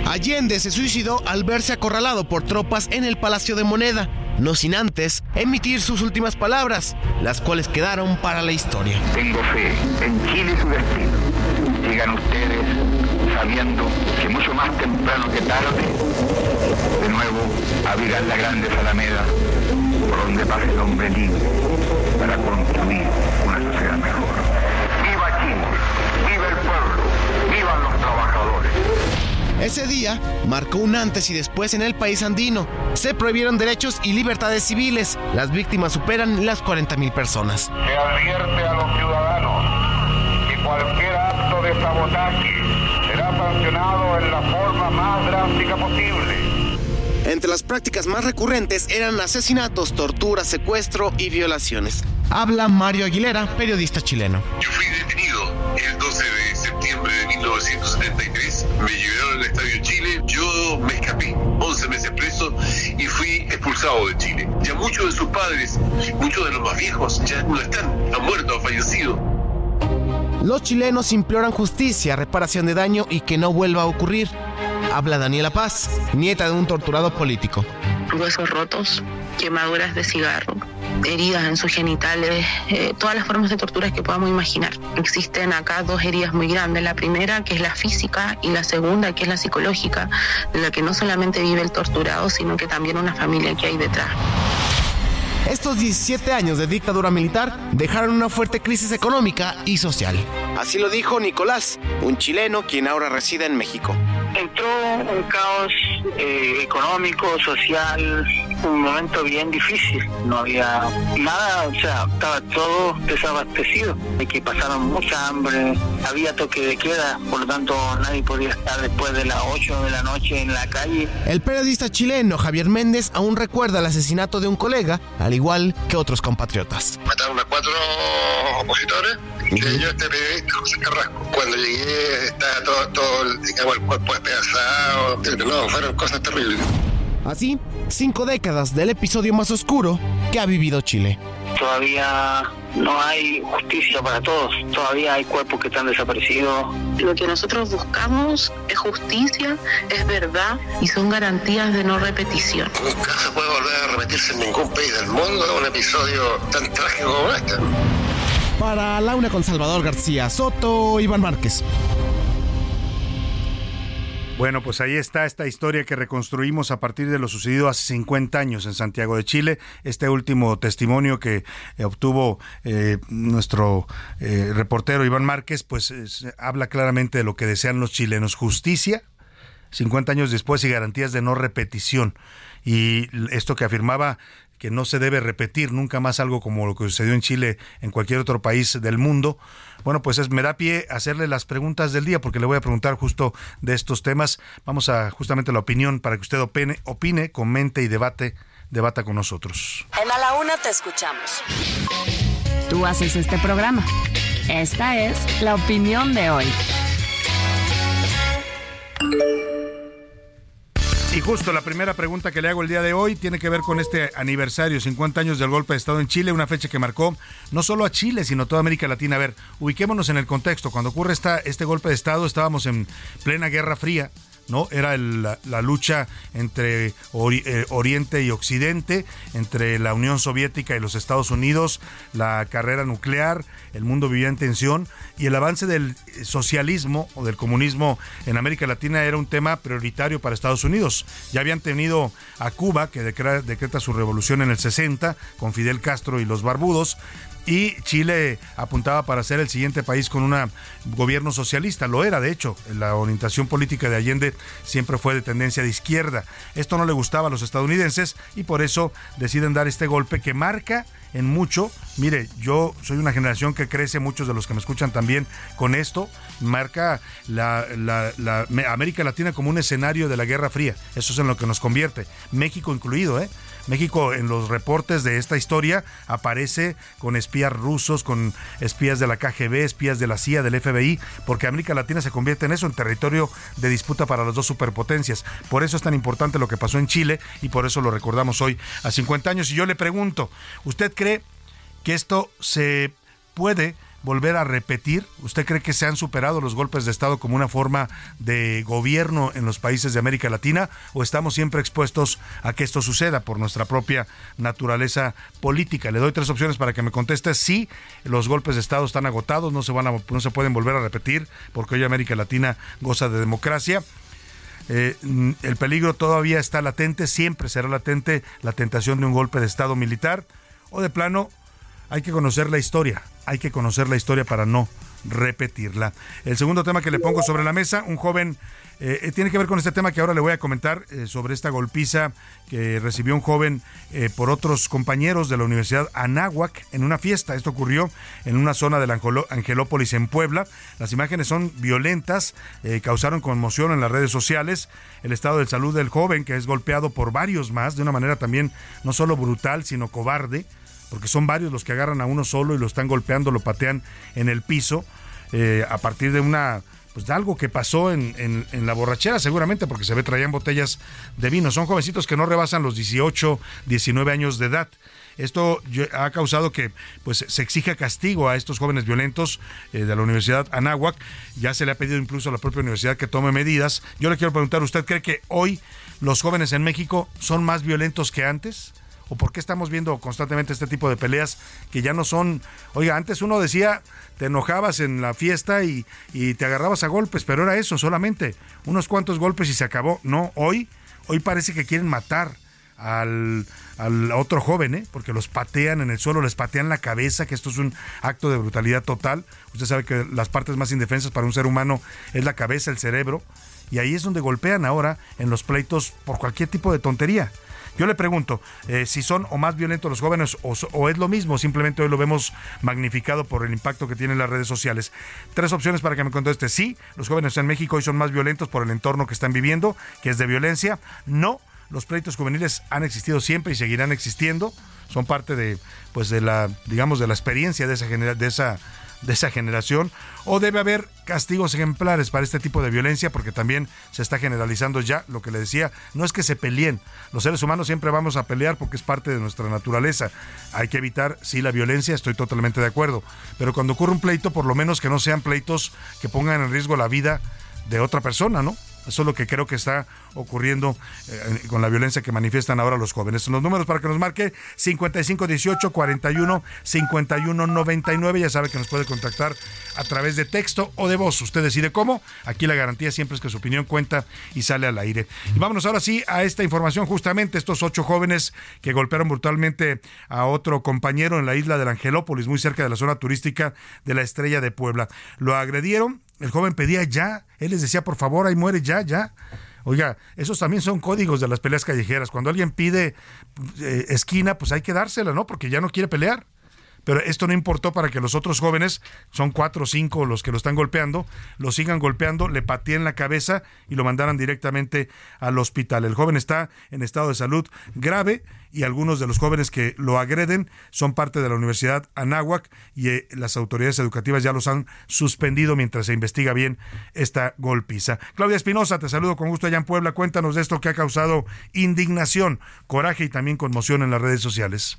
Speaker 8: Allende se suicidó al verse acorralado por tropas en el Palacio de Moneda, no sin antes emitir sus últimas palabras, las cuales quedaron para la historia.
Speaker 15: Tengo fe en Chile y su destino. Llegan ustedes sabiendo que mucho más temprano que tarde, de nuevo abrirán la grande Alameda por donde pase el hombre libre para construir
Speaker 8: Ese día marcó un antes y después en el país andino. Se prohibieron derechos y libertades civiles. Las víctimas superan las 40.000 personas.
Speaker 15: Se advierte a los ciudadanos que cualquier acto de sabotaje será sancionado en la forma más drástica posible.
Speaker 8: Entre las prácticas más recurrentes eran asesinatos, torturas, secuestro y violaciones. Habla Mario Aguilera, periodista chileno.
Speaker 17: Yo fui detenido el 12 de septiembre de 1973. Me llevaron al Estadio Chile. Yo me escapé. 11 meses preso y fui expulsado de Chile. Ya muchos de sus padres, muchos de los más viejos, ya no están. Han muerto, han fallecido.
Speaker 8: Los chilenos imploran justicia, reparación de daño y que no vuelva a ocurrir. Habla Daniela Paz, nieta de un torturado político.
Speaker 18: Huesos rotos, quemaduras de cigarro, heridas en sus genitales, eh, todas las formas de torturas que podamos imaginar. Existen acá dos heridas muy grandes, la primera que es la física y la segunda que es la psicológica, de la que no solamente vive el torturado, sino que también una familia que hay detrás.
Speaker 8: Estos 17 años de dictadura militar dejaron una fuerte crisis económica y social. Así lo dijo Nicolás, un chileno quien ahora reside en México.
Speaker 19: Entró un caos eh, económico, social, un momento bien difícil. No había nada, o sea, estaba todo desabastecido. De que pasaron mucha hambre, había toque de queda, por lo tanto nadie podía estar después de las 8 de la noche en la calle.
Speaker 8: El periodista chileno Javier Méndez aún recuerda el asesinato de un colega, al igual que otros compatriotas.
Speaker 17: Mataron a cuatro opositores yo este periodista José Carrasco. Cuando llegué estaba todo, todo digamos, el cuerpo despedazado. No, fueron cosas terribles.
Speaker 8: Así, cinco décadas del episodio más oscuro que ha vivido Chile.
Speaker 19: Todavía no hay justicia para todos, todavía hay cuerpos que están desaparecidos.
Speaker 18: Lo que nosotros buscamos es justicia, es verdad y son garantías de no repetición.
Speaker 17: Nunca se puede volver a repetirse en ningún país del mundo un episodio tan trágico como este.
Speaker 8: Para la una con Salvador García Soto, Iván Márquez.
Speaker 6: Bueno, pues ahí está esta historia que reconstruimos a partir de lo sucedido hace 50 años en Santiago de Chile. Este último testimonio que eh, obtuvo eh, nuestro eh, reportero Iván Márquez, pues habla claramente de lo que desean los chilenos. Justicia, 50 años después y garantías de no repetición. Y esto que afirmaba que no se debe repetir nunca más algo como lo que sucedió en Chile en cualquier otro país del mundo. Bueno, pues es, me da pie hacerle las preguntas del día porque le voy a preguntar justo de estos temas. Vamos a justamente la opinión para que usted opine, opine comente y debate, debata con nosotros.
Speaker 7: En A la Una te escuchamos. Tú haces este programa. Esta es la opinión de hoy.
Speaker 6: Y justo la primera pregunta que le hago el día de hoy tiene que ver con este aniversario, 50 años del golpe de Estado en Chile, una fecha que marcó no solo a Chile, sino toda América Latina. A ver, ubiquémonos en el contexto. Cuando ocurre esta, este golpe de Estado, estábamos en plena Guerra Fría ¿no? Era la, lucha entre eh, Oriente y Occidente, entre la Unión Soviética y los Estados Unidos, la carrera nuclear, el mundo vivía en tensión y el avance del socialismo o del comunismo en América Latina era un tema prioritario para Estados Unidos. Ya habían tenido a Cuba, que decreta su revolución en el 60, con Fidel Castro y los barbudos, y Chile apuntaba para ser el siguiente país con un gobierno socialista. Lo era, de hecho. La orientación política de Allende siempre fue de tendencia de izquierda. Esto no le gustaba a los estadounidenses y por eso deciden dar este golpe que marca en mucho. Mire, yo soy una generación que crece, muchos de los que me escuchan también con esto, marca la, la, América Latina como un escenario de la Guerra Fría. Eso es en lo que nos convierte, México incluido, ¿eh? México en los reportes de esta historia aparece con espías rusos, con espías de la KGB, espías de la CIA, del FBI, porque América Latina se convierte en eso, en territorio de disputa para las dos superpotencias. Por eso es tan importante lo que pasó en Chile y por eso lo recordamos hoy a 50 años. Y yo le pregunto, ¿usted cree que esto se puede volver a repetir? ¿Usted cree que se han superado los golpes de Estado como una forma de gobierno en los países de América Latina o estamos siempre expuestos a que esto suceda por nuestra propia naturaleza política? Le doy tres opciones para que me conteste. Sí, los golpes de Estado están agotados, no se, van a, no se pueden volver a repetir porque hoy América Latina goza de democracia. Eh, el peligro todavía está latente, siempre será latente la tentación de un golpe de Estado militar o de plano hay que conocer la historia, hay que conocer la historia para no repetirla. El segundo tema que le pongo sobre la mesa, un joven, eh, eh, tiene que ver con este tema que ahora le voy a comentar eh, sobre esta golpiza que recibió un joven por otros compañeros de la Universidad Anáhuac en una fiesta. Esto ocurrió en una zona de la Angelópolis en Puebla. Las imágenes son violentas, causaron conmoción en las redes sociales. El estado de salud del joven, que es golpeado por varios más, de una manera también no solo brutal, sino cobarde porque son varios los que agarran a uno solo y lo están golpeando, lo patean en el piso, eh, a partir de una pues de algo que pasó en, la borrachera seguramente porque se ve traían botellas de vino. Son jovencitos que no rebasan los 18, 19 años de edad. Esto ha causado que pues, se exija castigo a estos jóvenes violentos eh, de la Universidad Anáhuac. Ya se le ha pedido incluso a la propia universidad que tome medidas. Yo le quiero preguntar, ¿usted cree que hoy los jóvenes en México son más violentos que antes? O por qué estamos viendo constantemente este tipo de peleas que ya no son, oiga, antes uno decía, te enojabas en la fiesta y, te agarrabas a golpes, pero era eso solamente, unos cuantos golpes y se acabó. No, hoy, hoy parece que quieren matar. Al, al, otro joven, ¿eh? porque los patean en el suelo, les patean la cabeza, que esto es un acto de brutalidad total. Usted sabe que las partes más indefensas para un ser humano es la cabeza, el cerebro, y ahí es donde golpean ahora en los pleitos por cualquier tipo de tontería. Yo le pregunto eh, si son o más violentos los jóvenes o, es lo mismo, simplemente hoy lo vemos magnificado por el impacto que tienen las redes sociales. Tres opciones para que me conteste. Sí, los jóvenes en México hoy son más violentos por el entorno que están viviendo, que es de violencia. No, los pleitos juveniles han existido siempre y seguirán existiendo. Son parte de, pues, de la, digamos, de la experiencia de esa, de esa de esa generación o debe haber castigos ejemplares para este tipo de violencia porque también se está generalizando ya lo que le decía, no es que se peleen, los seres humanos siempre vamos a pelear porque es parte de nuestra naturaleza, hay que evitar sí la violencia, estoy totalmente de acuerdo, pero cuando ocurre un pleito por lo menos que no sean pleitos que pongan en riesgo la vida de otra persona, ¿no? Eso es lo que creo que está ocurriendo eh, con la violencia que manifiestan ahora los jóvenes. Los números para que nos marque 5518 41 51 99. Ya sabe que nos puede contactar a través de texto o de voz. Usted decide cómo. Aquí la garantía siempre es que su opinión cuenta y sale al aire. Y vámonos ahora sí a esta información. Justamente estos ocho jóvenes que golpearon brutalmente a otro compañero en la isla del Angelópolis, muy cerca de la zona turística de la Estrella de Puebla. Lo agredieron el joven pedía ya, él les decía, por favor, ahí muere ya, ya. Oiga, esos también son códigos de las peleas callejeras. Cuando alguien pide eh, esquina, pues hay que dársela, ¿no? Porque ya no quiere pelear pero esto no importó para que los otros jóvenes, son cuatro o cinco los que lo están golpeando, lo sigan golpeando, le pateen la cabeza y lo mandaran directamente al hospital. El joven está en estado de salud grave y algunos de los jóvenes que lo agreden son parte de la Universidad Anáhuac y eh, las autoridades educativas ya los han suspendido mientras se investiga bien esta golpiza. Claudia Espinosa, te saludo con gusto allá en Puebla. Cuéntanos de esto que ha causado indignación, coraje y también conmoción en las redes sociales.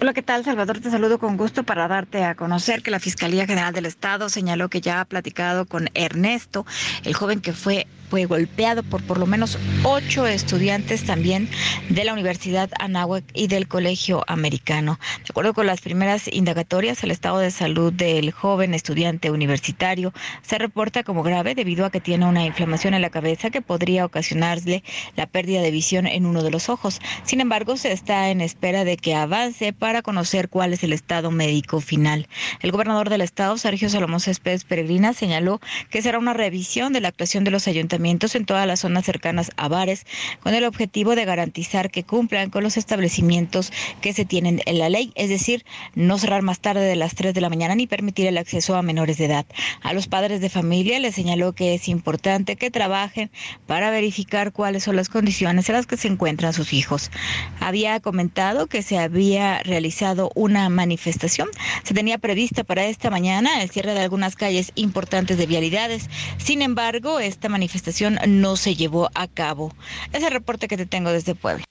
Speaker 20: Hola, ¿qué tal, Salvador? Te saludo con gusto para darte a conocer que la Fiscalía General del Estado señaló que ya ha platicado con Ernesto, el joven que fue golpeado por por lo menos ocho estudiantes también de la Universidad Anáhuac y del Colegio Americano. De acuerdo con las primeras indagatorias, el estado de salud del joven estudiante universitario se reporta como grave debido a que tiene una inflamación en la cabeza que podría ocasionarle la pérdida de visión en uno de los ojos. Sin embargo, se está en espera de que avance para conocer cuál es el estado médico final. El gobernador del estado, Sergio Salomón Céspedes Peregrina, señaló que será una revisión de la actuación de los ayuntamientos en todas las zonas cercanas a bares con el objetivo de garantizar que cumplan con los establecimientos que se tienen en la ley, es decir, no cerrar más tarde de las 3 de la mañana ni permitir el acceso a menores de edad. A los padres de familia les señaló que es importante que trabajen para verificar cuáles son las condiciones en las que se encuentran sus hijos. Había comentado que se había una manifestación, se tenía prevista para esta mañana el cierre de algunas calles importantes de vialidades. Sin embargo, esta manifestación no se llevó a cabo. Es el reporte que te tengo desde Puebla.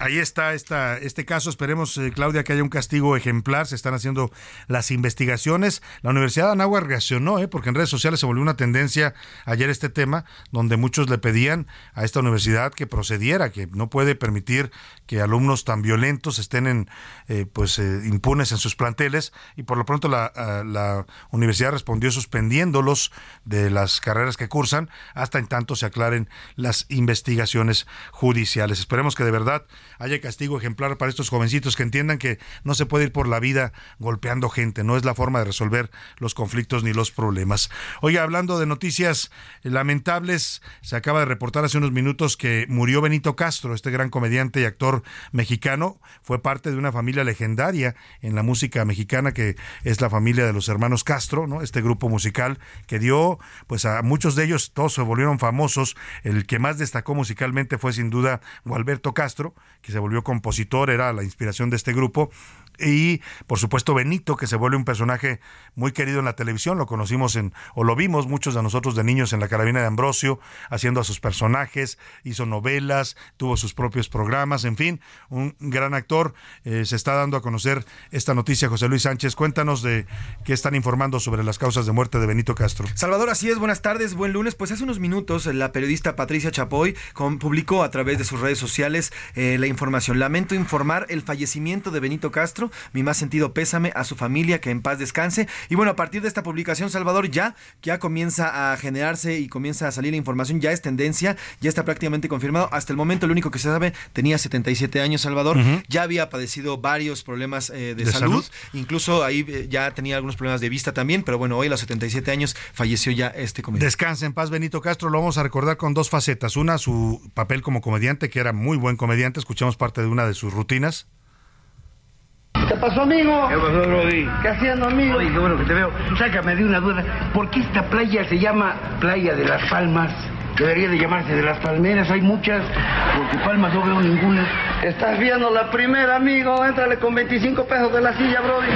Speaker 6: Ahí está este caso. Esperemos, eh, Claudia, que haya un castigo ejemplar. Se están haciendo las investigaciones. La Universidad de Anáhuac reaccionó, ¿eh? porque en redes sociales se volvió una tendencia ayer este tema, donde muchos le pedían a esta universidad que procediera, que no puede permitir que alumnos tan violentos estén eh, pues, impunes en sus planteles. Y por lo pronto la, ah, la universidad respondió suspendiéndolos de las carreras que cursan hasta en tanto se aclaren las investigaciones judiciales. Esperemos que de verdad haya castigo ejemplar para estos jovencitos que entiendan que no se puede ir por la vida golpeando gente, no es la forma de resolver los conflictos ni los problemas. Oiga, hablando de noticias lamentables, se acaba de reportar hace unos minutos que murió Benito Castro, este gran comediante y actor mexicano, fue parte de una familia legendaria en la música mexicana que es la familia de los hermanos Castro, ¿no? Este grupo musical que dio pues a muchos de ellos todos se volvieron famosos, el que más destacó musicalmente fue sin duda Gualberto Que se volvió compositor, era la inspiración de este grupo, y por supuesto Benito, que se vuelve un personaje muy querido en la televisión, lo conocimos en, o lo vimos muchos de nosotros de niños en la carabina de Ambrosio, haciendo a sus personajes, hizo novelas, tuvo sus propios programas, en fin, un gran actor. Eh, se está dando a conocer esta noticia, José Luis Sánchez. Cuéntanos de qué están informando sobre las causas de muerte de Benito Castro.
Speaker 5: Salvador, así es, buenas tardes, buen lunes. Pues hace unos minutos la periodista Patricia Chapoy publicó a través de sus redes sociales eh, la información. Lamento informar el fallecimiento de Benito Castro mi más sentido pésame a su familia, que en paz descanse. Y bueno, a partir de esta publicación, Salvador, ya, ya comienza a generarse y comienza a salir la información, ya es tendencia, ya está prácticamente confirmado. Hasta el momento, lo único que se sabe, tenía 77 años, Salvador, ya había padecido varios problemas eh, de, salud? incluso ahí eh, ya tenía algunos problemas de vista también, pero bueno, hoy a los 77 años falleció ya este comediante.
Speaker 6: Descansa en paz, Benito Castro, lo vamos a recordar con dos facetas. Una, su papel como comediante, que era muy buen comediante, escuchamos parte de una de sus rutinas.
Speaker 21: ¿Qué pasó, amigo?
Speaker 22: ¿Qué pasó, Brody?
Speaker 21: ¿Qué haciendo, amigo?
Speaker 22: Oye, qué bueno que te veo. Sácame de una duda. ¿Por qué esta playa se llama Playa de las Palmas? Debería de llamarse de las palmeras, hay muchas, porque palmas no veo ninguna.
Speaker 21: Estás viendo la primera, amigo. Éntrale con 25 pesos de la silla, Brody.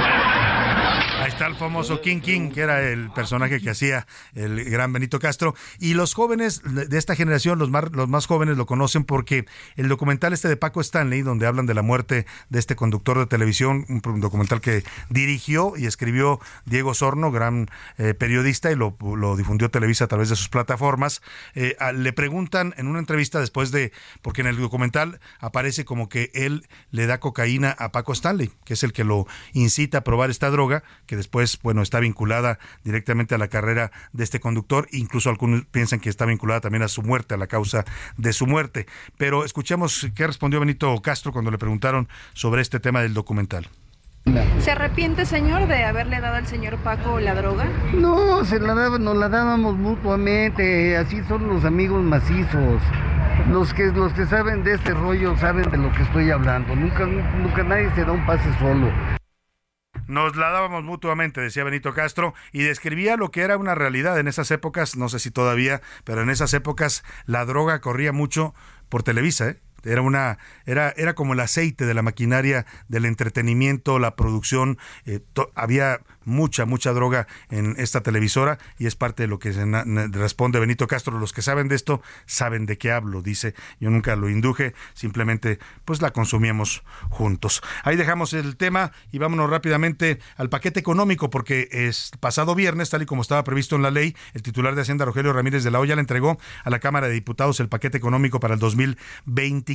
Speaker 6: Ahí está el famoso King King, que era el personaje que hacía el gran Benito Castro. Y los jóvenes de esta generación, los más, los más jóvenes lo conocen porque el documental este de Paco Stanley, donde hablan de la muerte de este conductor de televisión, un documental que dirigió y escribió Diego Sorno, gran eh, periodista, y lo, difundió Televisa a través de sus plataformas. Eh, le preguntan en una entrevista después de, porque en el documental aparece como que él le da cocaína a Paco Stanley, que es el que lo incita a probar esta droga que después, bueno, está vinculada directamente a la carrera de este conductor, incluso algunos piensan que está vinculada también a su muerte, a la causa de su muerte. Pero escuchemos qué respondió Benito Castro cuando le preguntaron sobre este tema del documental.
Speaker 23: ¿Se arrepiente, señor, de haberle dado al señor Paco la droga?
Speaker 22: No, se la daba, nos la dábamos mutuamente, así son los amigos macizos. Los que, los que saben de este rollo saben de lo que estoy hablando. Nunca, nunca nadie se da un pase solo.
Speaker 6: Nos la dábamos mutuamente, decía Benito Castro, y describía lo que era una realidad en esas épocas, no sé si todavía, pero en esas épocas la droga corría mucho por Televisa, ¿eh? Era una, era, era como el aceite de la maquinaria del entretenimiento, la producción. Eh, había mucha, mucha droga en esta televisora y es parte de lo que responde Benito Castro. Los que saben de esto saben de qué hablo, dice. Yo nunca lo induje, simplemente pues la consumíamos juntos. Ahí dejamos el tema y vámonos rápidamente al paquete económico porque es pasado viernes, tal y como estaba previsto en la ley, el titular de Hacienda Rogelio Ramírez de la Hoya le entregó a la Cámara de Diputados el paquete económico para el 2020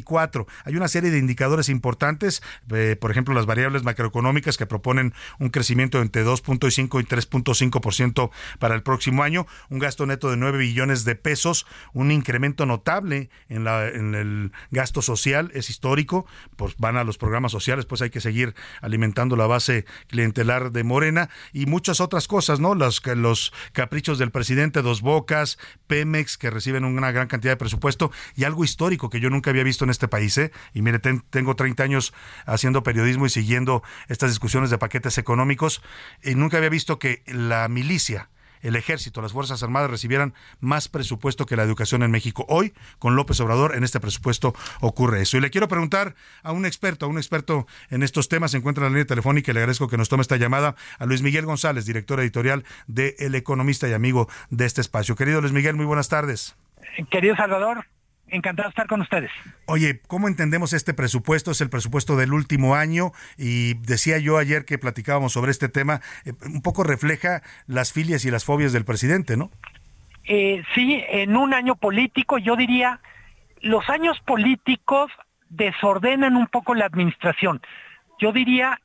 Speaker 6: hay una serie de indicadores importantes, eh, por ejemplo, las variables macroeconómicas que proponen un crecimiento entre 2.5 y 3.5% para el próximo año, un gasto neto de 9 billones de pesos, un incremento notable en, la, el gasto social, es histórico, pues van a los programas sociales, pues hay que seguir alimentando la base clientelar de Morena y muchas otras cosas, ¿no? Los, los caprichos del presidente Dos Bocas, Pemex, que reciben una gran cantidad de presupuesto y algo histórico que yo nunca había visto en este país. ¿eh? Y mire, tengo 30 años haciendo periodismo y siguiendo estas discusiones de paquetes económicos y nunca había visto que la milicia, el ejército, las Fuerzas Armadas recibieran más presupuesto que la educación en México. Hoy, con López Obrador, en este presupuesto ocurre eso. Y le quiero preguntar a un experto, a un experto en estos temas, se encuentra en la línea telefónica y le agradezco que nos tome esta llamada, a Luis Miguel González, director editorial de El Economista y amigo de este espacio. Querido Luis Miguel, muy buenas tardes.
Speaker 24: Querido Salvador, Encantado de estar con ustedes.
Speaker 6: Oye, ¿cómo entendemos este presupuesto? Es el presupuesto del último año y decía yo ayer que platicábamos sobre este tema, eh, un poco refleja las filias y las fobias del presidente, ¿no?
Speaker 24: Eh, sí, en un año político, yo diría, los años políticos desordenan un poco la administración. Yo diría,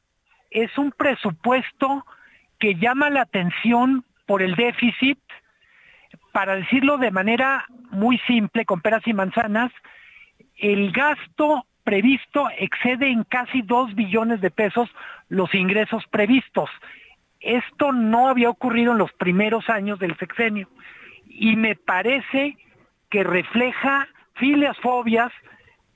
Speaker 24: es un presupuesto que llama la atención por el déficit, para decirlo de manera muy simple, con peras y manzanas, el gasto previsto excede en casi dos billones de pesos los ingresos previstos. Esto no había ocurrido en los primeros años del sexenio y me parece que refleja filias, fobias,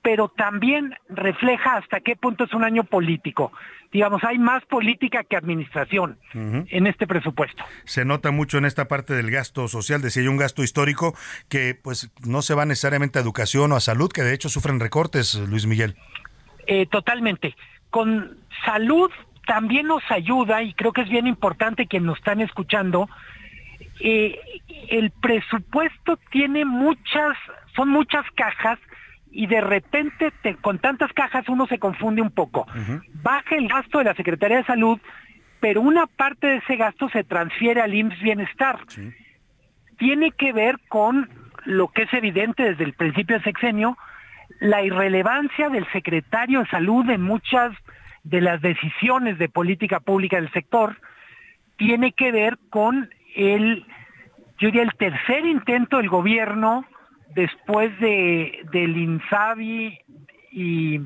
Speaker 24: pero también refleja hasta qué punto es un año político digamos, hay más política que administración en este presupuesto.
Speaker 6: Se nota mucho en esta parte del gasto social, decía yo, un gasto histórico que pues no se va necesariamente a educación o a salud, que de hecho sufren recortes, Luis Miguel.
Speaker 24: Eh, totalmente. Con salud también nos ayuda, y creo que es bien importante que nos están escuchando, eh, el presupuesto tiene muchas, son muchas cajas y de repente con tantas cajas uno se confunde un poco. Baja el gasto de la Secretaría de Salud, pero una parte de ese gasto se transfiere al IMSS Bienestar. Tiene que ver con lo que es evidente desde el principio del sexenio, la irrelevancia del secretario de salud en muchas de las decisiones de política pública del sector, tiene que ver con el, yo diría, el tercer intento del gobierno después de del Insabi y,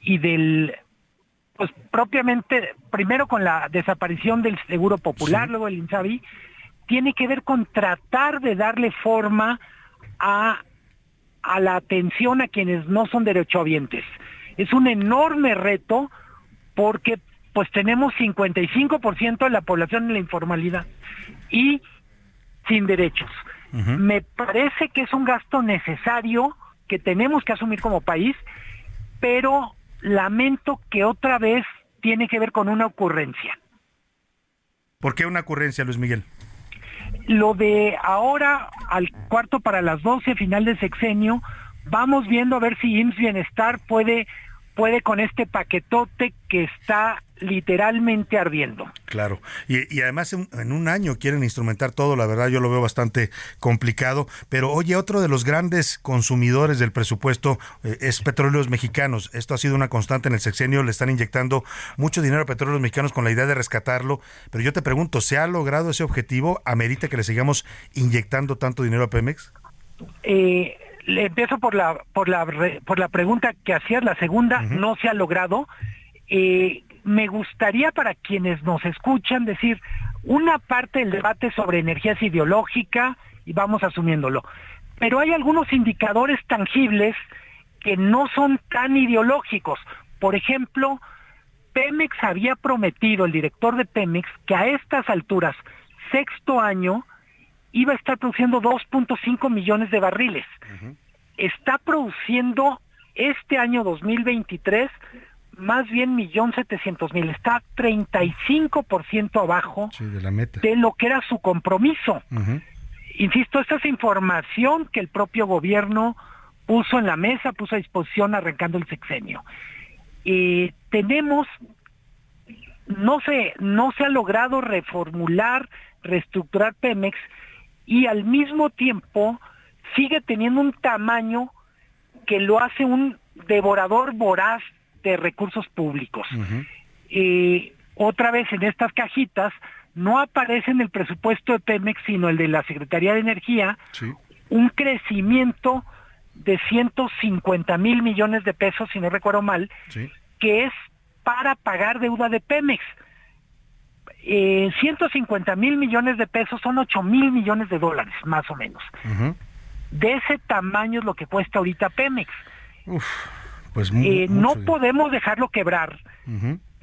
Speaker 24: y del pues propiamente primero con la desaparición del Seguro Popular, luego el Insabi, tiene que ver con tratar de darle forma a, a la atención a quienes no son derechohabientes. Es un enorme reto porque pues tenemos 55% de la población en la informalidad y sin derechos. Me parece que es un gasto necesario que tenemos que asumir como país, pero lamento que otra vez tiene que ver con una ocurrencia.
Speaker 6: ¿Por qué una ocurrencia, Luis Miguel?
Speaker 24: Lo de ahora al cuarto para las 12, final de sexenio, vamos viendo a ver si IMSS Bienestar puede, puede con este paquetote que está literalmente ardiendo.
Speaker 6: Claro, y, además en, un año quieren instrumentar todo, la verdad yo lo veo bastante complicado, pero oye, otro de los grandes consumidores del presupuesto eh, es Petróleos Mexicanos, esto ha sido una constante en el sexenio, le están inyectando mucho dinero a Petróleos Mexicanos con la idea de rescatarlo, pero yo te pregunto, ¿se ha logrado ese objetivo? ¿Amerita que le sigamos inyectando tanto dinero a Pemex?
Speaker 24: Eh, le empiezo por la, por la, por la pregunta que hacías, la segunda, no se ha logrado. Eh, me gustaría para quienes nos escuchan decir, una parte del debate sobre energía es ideológica y vamos asumiéndolo, pero hay algunos indicadores tangibles que no son tan ideológicos. Por ejemplo, Pemex había prometido, el director de Pemex, que a estas alturas, sexto año, iba a estar produciendo 2.5 millones de barriles. Está produciendo este año 2023 más bien millón setecientos mil, está 35% abajo
Speaker 6: de, la meta.
Speaker 24: de lo que era su compromiso. Insisto, esta es información que el propio gobierno puso en la mesa, puso a disposición arrancando el sexenio. Y tenemos, no se, no se ha logrado reformular, reestructurar Pemex y al mismo tiempo sigue teniendo un tamaño que lo hace un devorador voraz de recursos públicos. y otra vez en estas cajitas no aparece en el presupuesto de Pemex, sino el de la Secretaría de Energía, un crecimiento de 150 mil millones de pesos, si no recuerdo mal, que es para pagar deuda de Pemex. Eh, 150 mil millones de pesos son 8 mil millones de dólares, más o menos. De ese tamaño es lo que cuesta ahorita Pemex.
Speaker 6: pues
Speaker 24: eh, no podemos dejarlo quebrar,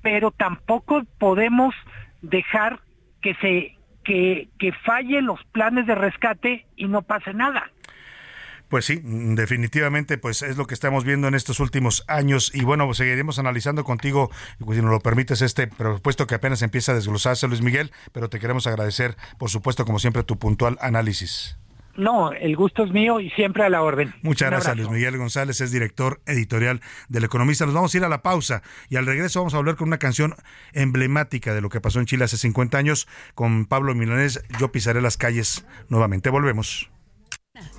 Speaker 24: pero tampoco podemos dejar que se que, que falle los planes de rescate y no pase nada.
Speaker 6: Pues sí, definitivamente, pues es lo que estamos viendo en estos últimos años y bueno, seguiremos analizando contigo, pues, si nos lo permites, este presupuesto que apenas empieza a desglosarse, Luis Miguel, pero te queremos agradecer, por supuesto, como siempre, tu puntual análisis.
Speaker 24: No, el gusto es mío y siempre a la orden.
Speaker 6: Muchas gracias, Luis Miguel González, es director editorial del Economista. Nos vamos a ir a la pausa y al regreso vamos a hablar con una canción emblemática de lo que pasó en Chile hace 50 años con Pablo Milanés. Yo pisaré las calles nuevamente. Volvemos.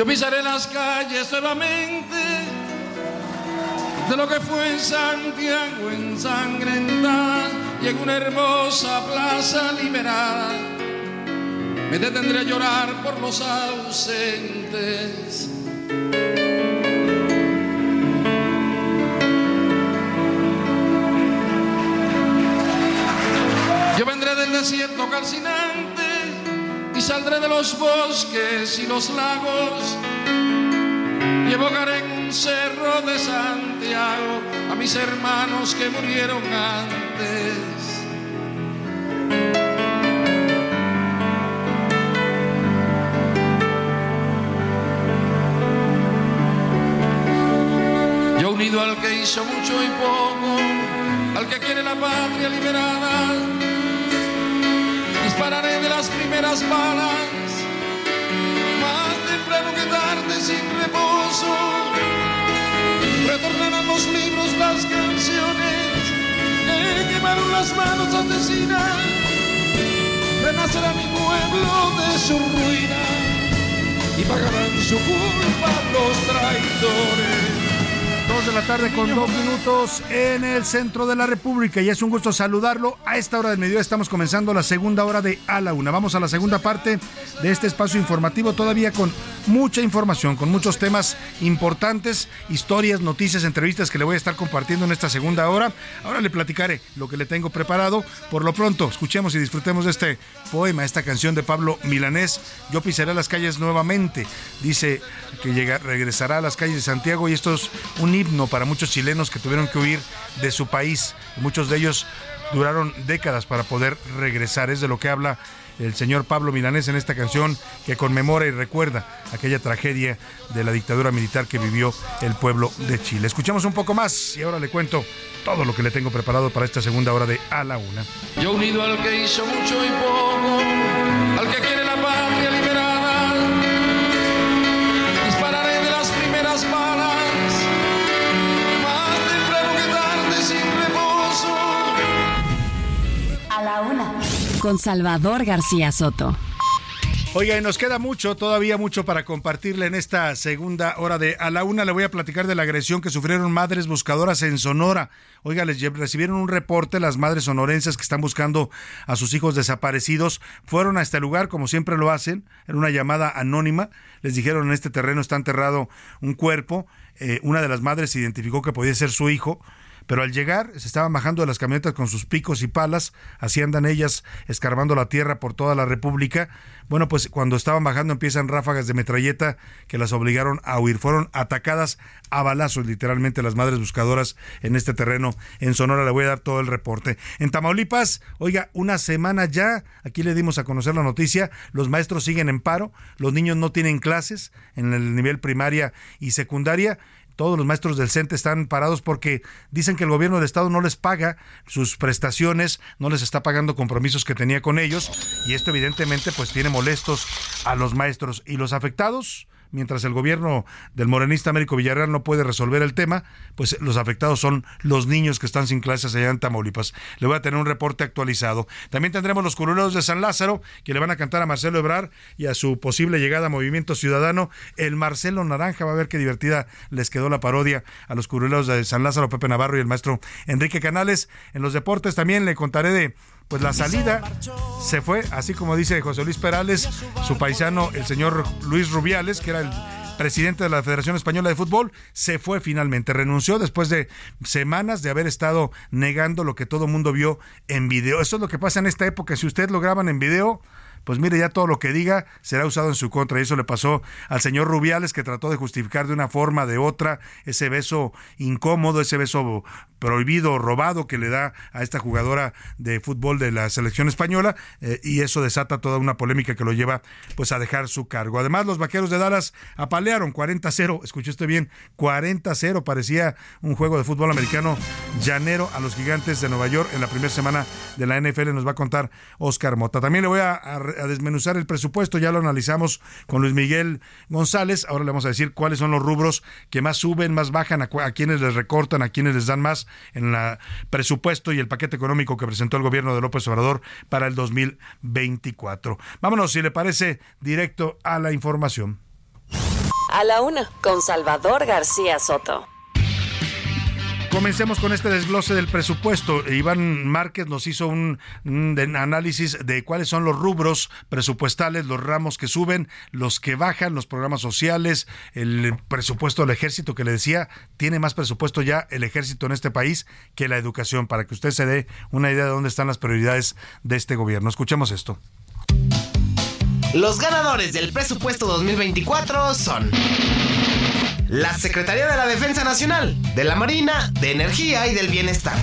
Speaker 25: Yo pisaré las calles nuevamente de lo que fue en Santiago ensangrentada y en una hermosa plaza liberada me detendré a llorar por los ausentes. Yo vendré del desierto calcinante y saldré de los bosques y los lagos y evocaré en un cerro de Santiago a mis hermanos que murieron antes. Yo unido al que hizo mucho y poco, al que quiere la patria liberada, dispararé de las primeras balas, más temprano que tarde sin reposo. Retornarán los libros, las canciones que quemaron las manos asesinas. Renacerá mi pueblo de su ruina y pagarán su culpa los traidores.
Speaker 6: Dos de la tarde con dos minutos en el centro de la República y es un gusto saludarlo. A esta hora del mediodía estamos comenzando la segunda hora de A la Una. Vamos a la segunda parte de este espacio informativo todavía con mucha información, con muchos temas importantes, historias, noticias, entrevistas que le voy a estar compartiendo en esta segunda hora. Ahora le platicaré lo que le tengo preparado. Por lo pronto, escuchemos y disfrutemos de este poema, esta canción de Pablo Milanés. Yo pisaré las calles nuevamente. Dice que llega, regresará a las calles de Santiago y esto es un himno para muchos chilenos que tuvieron que huir de su país. Muchos de ellos duraron décadas para poder regresar. Es de lo que habla el señor Pablo Milanés en esta canción que conmemora y recuerda aquella tragedia de la dictadura militar que vivió el pueblo de Chile. Escuchamos un poco más y ahora le cuento todo lo que le tengo preparado para esta segunda hora de A la Una.
Speaker 25: Yo unido al que hizo mucho y poco, al que quiere la patria
Speaker 7: con Salvador García Soto.
Speaker 6: Oiga, y nos queda mucho, todavía mucho para compartirle en esta segunda hora de A la Una. Le voy a platicar de la agresión que sufrieron madres buscadoras en Sonora. Oiga, les recibieron un reporte, las madres sonorenses que están buscando a sus hijos desaparecidos, fueron a este lugar, como siempre lo hacen, en una llamada anónima. Les dijeron, en este terreno está enterrado un cuerpo. Eh, una de las madres identificó que podía ser su hijo pero al llegar se estaban bajando de las camionetas con sus picos y palas, así andan ellas escarbando la tierra por toda la República. Bueno, pues cuando estaban bajando empiezan ráfagas de metralleta que las obligaron a huir. Fueron atacadas a balazos literalmente las madres buscadoras en este terreno. En Sonora le voy a dar todo el reporte. En Tamaulipas, oiga, una semana ya, aquí le dimos a conocer la noticia, los maestros siguen en paro, los niños no tienen clases en el nivel primaria y secundaria todos los maestros del CENTE están parados porque dicen que el gobierno del estado no les paga sus prestaciones, no les está pagando compromisos que tenía con ellos y esto evidentemente pues tiene molestos a los maestros. Y los afectados mientras el gobierno del morenista Américo Villarreal no puede resolver el tema, pues los afectados son los niños que están sin clases allá en Tamaulipas. Le voy a tener un reporte actualizado. También tendremos los curuleros de San Lázaro, que le van a cantar a Marcelo Ebrar y a su posible llegada a Movimiento Ciudadano. El Marcelo Naranja, va a ver qué divertida les quedó la parodia a los curuleros de San Lázaro, Pepe Navarro y el maestro Enrique Canales. En los deportes también le contaré de pues la salida se fue, así como dice José Luis Perales, su paisano, el señor Luis Rubiales, que era el presidente de la Federación Española de Fútbol, se fue finalmente, renunció después de semanas de haber estado negando lo que todo mundo vio en video. Eso es lo que pasa en esta época, si usted lo graban en video, pues mire, ya todo lo que diga será usado en su contra. Y eso le pasó al señor Rubiales, que trató de justificar de una forma, de otra, ese beso incómodo, ese beso prohibido, robado que le da a esta jugadora de fútbol de la selección española. Eh, y eso desata toda una polémica que lo lleva pues a dejar su cargo. Además, los vaqueros de Dallas apalearon 40-0. Escuchó usted bien, 40-0. Parecía un juego de fútbol americano llanero a los gigantes de Nueva York en la primera semana de la NFL. Nos va a contar Oscar Mota. También le voy a a desmenuzar el presupuesto, ya lo analizamos con Luis Miguel González, ahora le vamos a decir cuáles son los rubros que más suben, más bajan, a, quienes les recortan, a quienes les dan más en el presupuesto y el paquete económico que presentó el gobierno de López Obrador para el 2024. Vámonos, si le parece, directo a la información.
Speaker 7: A la una, con Salvador García Soto.
Speaker 6: Comencemos con este desglose del presupuesto. Iván Márquez nos hizo un, análisis de cuáles son los rubros presupuestales, los ramos que suben, los que bajan, los programas sociales, el presupuesto del ejército que le decía, tiene más presupuesto ya el ejército en este país que la educación, para que usted se dé una idea de dónde están las prioridades de este gobierno. Escuchemos esto.
Speaker 8: Los ganadores del presupuesto 2024 son la Secretaría de la Defensa Nacional, de la Marina, de Energía y del Bienestar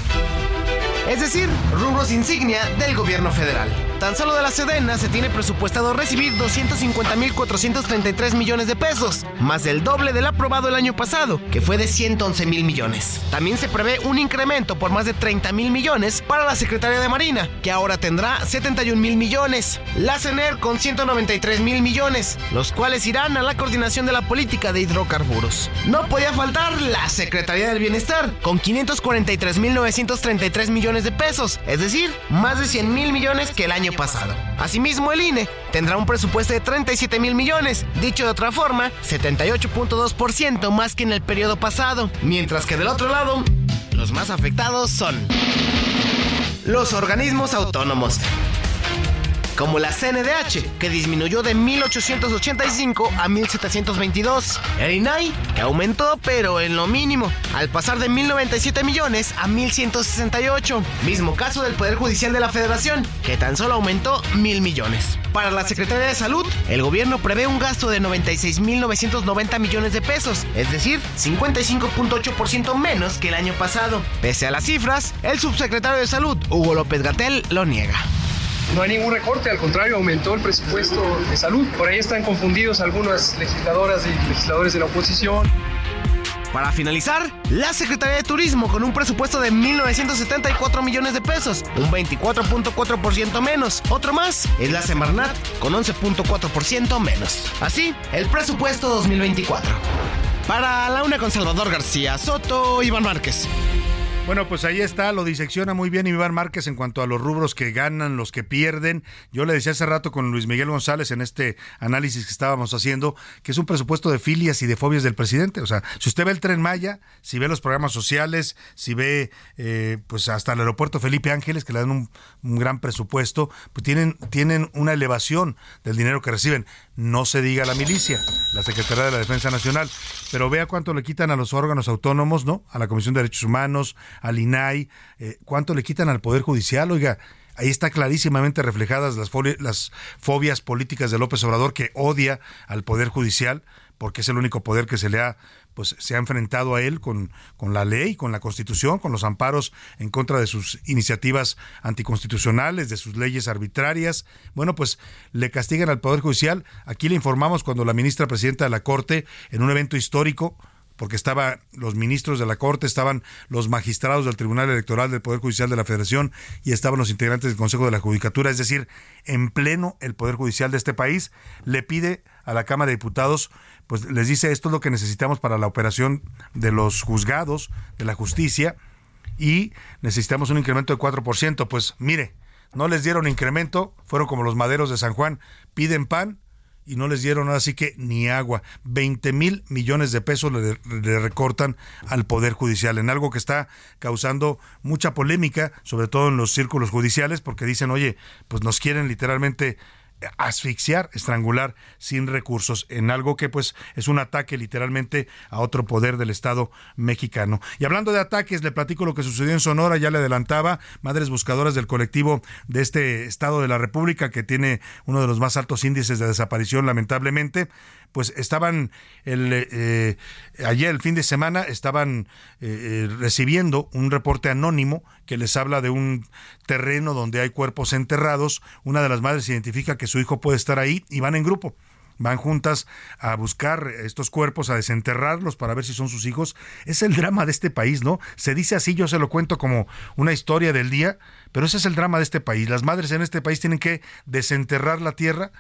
Speaker 8: es decir, rubros insignia del gobierno federal. Tan solo de la Sedena se tiene presupuestado recibir 250.433 millones de pesos, más del doble del aprobado el año pasado, que fue de 111 mil millones. También se prevé un incremento por más de 30 mil millones para la Secretaría de Marina, que ahora tendrá 71 mil millones. La CENER con 193 mil millones, los cuales irán a la coordinación de la política de hidrocarburos. No podía faltar la Secretaría del Bienestar, con 543 mil 933 de pesos, es decir, más de 100 mil millones que el año pasado. Asimismo, el INE tendrá un presupuesto de 37 mil millones, dicho de otra forma, 78.2% más que en el periodo pasado, mientras que del otro lado, los más afectados son los organismos autónomos como la CNDH, que disminuyó de 1885 a 1722. El INAI, que aumentó pero en lo mínimo, al pasar de 1097 millones a 1168. Mismo caso del Poder Judicial de la Federación, que tan solo aumentó mil millones. Para la Secretaría de Salud, el gobierno prevé un gasto de 96.990 millones de pesos, es decir, 55.8% menos que el año pasado. Pese a las cifras, el subsecretario de Salud, Hugo López Gatel, lo niega.
Speaker 26: No hay ningún recorte, al contrario, aumentó el presupuesto de salud. Por ahí están confundidos algunas legisladoras y legisladores de la oposición.
Speaker 8: Para finalizar, la Secretaría de Turismo con un presupuesto de 1.974 millones de pesos, un 24.4% menos. Otro más es la Semarnat con 11.4% menos. Así, el presupuesto 2024. Para la una con Salvador García Soto, Iván Márquez.
Speaker 6: Bueno, pues ahí está, lo disecciona muy bien Iván Márquez en cuanto a los rubros que ganan, los que pierden. Yo le decía hace rato con Luis Miguel González en este análisis que estábamos haciendo, que es un presupuesto de filias y de fobias del presidente. O sea, si usted ve el tren Maya, si ve los programas sociales, si ve eh, pues hasta el aeropuerto Felipe Ángeles, que le dan un, gran presupuesto, pues tienen, tienen una elevación del dinero que reciben. No se diga la milicia, la Secretaría de la Defensa Nacional, pero vea cuánto le quitan a los órganos autónomos, ¿no? A la Comisión de Derechos Humanos, al INAI, eh, cuánto le quitan al Poder Judicial, oiga. Ahí está clarísimamente reflejadas las, las fobias políticas de López Obrador que odia al Poder Judicial porque es el único poder que se le ha pues se ha enfrentado a él con, con la ley, con la constitución, con los amparos en contra de sus iniciativas anticonstitucionales, de sus leyes arbitrarias. Bueno, pues le castigan al Poder Judicial. Aquí le informamos cuando la ministra presidenta de la Corte, en un evento histórico, porque estaban los ministros de la Corte, estaban los magistrados del Tribunal Electoral del Poder Judicial de la Federación y estaban los integrantes del Consejo de la Judicatura, es decir, en pleno el Poder Judicial de este país, le pide a la Cámara de Diputados pues les dice esto es lo que necesitamos para la operación de los juzgados, de la justicia, y necesitamos un incremento de 4%. Pues mire, no les dieron incremento, fueron como los maderos de San Juan, piden pan y no les dieron así que ni agua. 20 mil millones de pesos le, le, recortan al Poder Judicial, en algo que está causando mucha polémica, sobre todo en los círculos judiciales, porque dicen, oye, pues nos quieren literalmente asfixiar, estrangular sin recursos en algo que pues es un ataque literalmente a otro poder del Estado mexicano. Y hablando de ataques, le platico lo que sucedió en Sonora, ya le adelantaba, madres buscadoras del colectivo de este Estado de la República que tiene uno de los más altos índices de desaparición lamentablemente, pues estaban el, eh, ayer, el fin de semana, estaban eh, eh, recibiendo un reporte anónimo que les habla de un terreno donde hay cuerpos enterrados. Una de las madres identifica que su hijo puede estar ahí y van en grupo van juntas a buscar estos cuerpos, a desenterrarlos para ver si son sus hijos. Es el drama de este país, ¿no? Se dice así, yo se lo cuento como una historia del día, pero ese es el drama de este país. Las madres en este país tienen que desenterrar la tierra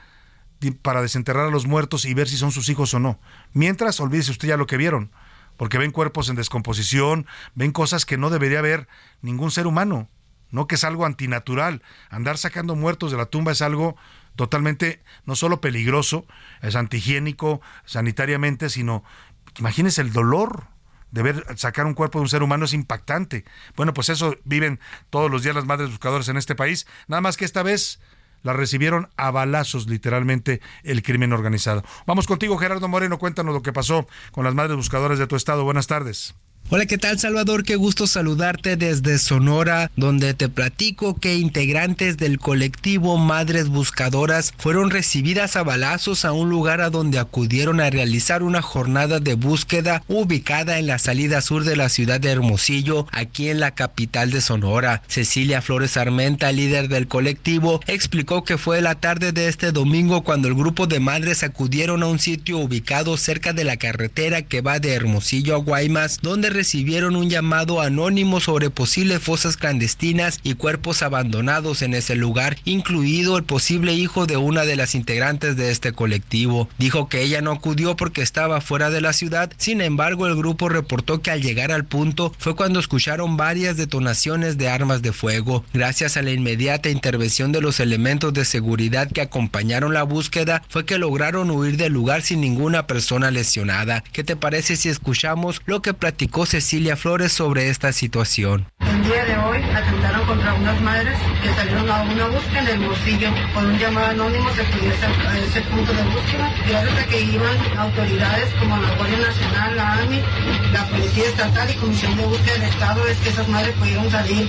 Speaker 6: para desenterrar a los muertos y ver si son sus hijos o no. Mientras, olvídese usted ya lo que vieron, porque ven cuerpos en descomposición, ven cosas que no debería ver ningún ser humano, no que es algo antinatural. Andar sacando muertos de la tumba es algo totalmente no solo peligroso, es antihigiénico sanitariamente, sino imagínese el dolor de ver sacar un cuerpo de un ser humano es impactante. Bueno, pues eso viven todos los días las madres buscadoras en este país, nada más que esta vez la recibieron a balazos literalmente el crimen organizado. Vamos contigo Gerardo Moreno, cuéntanos lo que pasó con las madres buscadoras de tu estado. Buenas tardes.
Speaker 27: Hola, ¿qué tal Salvador? Qué gusto saludarte desde Sonora, donde te platico que integrantes del colectivo Madres Buscadoras fueron recibidas a balazos a un lugar a donde acudieron a realizar una jornada de búsqueda ubicada en la salida sur de la ciudad de Hermosillo, aquí en la capital de Sonora. Cecilia Flores Armenta, líder del colectivo, explicó que fue la tarde de este domingo cuando el grupo de madres acudieron a un sitio ubicado cerca de la carretera que va de Hermosillo a Guaymas, donde recibieron un llamado anónimo sobre posibles fosas clandestinas y cuerpos abandonados en ese lugar, incluido el posible hijo de una de las integrantes de este colectivo. Dijo que ella no acudió porque estaba fuera de la ciudad, sin embargo el grupo reportó que al llegar al punto fue cuando escucharon varias detonaciones de armas de fuego. Gracias a la inmediata intervención de los elementos de seguridad que acompañaron la búsqueda, fue que lograron huir del lugar sin ninguna persona lesionada. ¿Qué te parece si escuchamos lo que platicó Cecilia Flores sobre esta situación.
Speaker 28: El día de hoy atentaron contra unas madres que salieron a una búsqueda en el bolsillo con un llamado anónimo se pudiese a ese punto de búsqueda. Gracias a que iban autoridades como la Guardia Nacional, la AMI, la Policía Estatal y Comisión de Búsqueda del Estado es que esas madres pudieron salir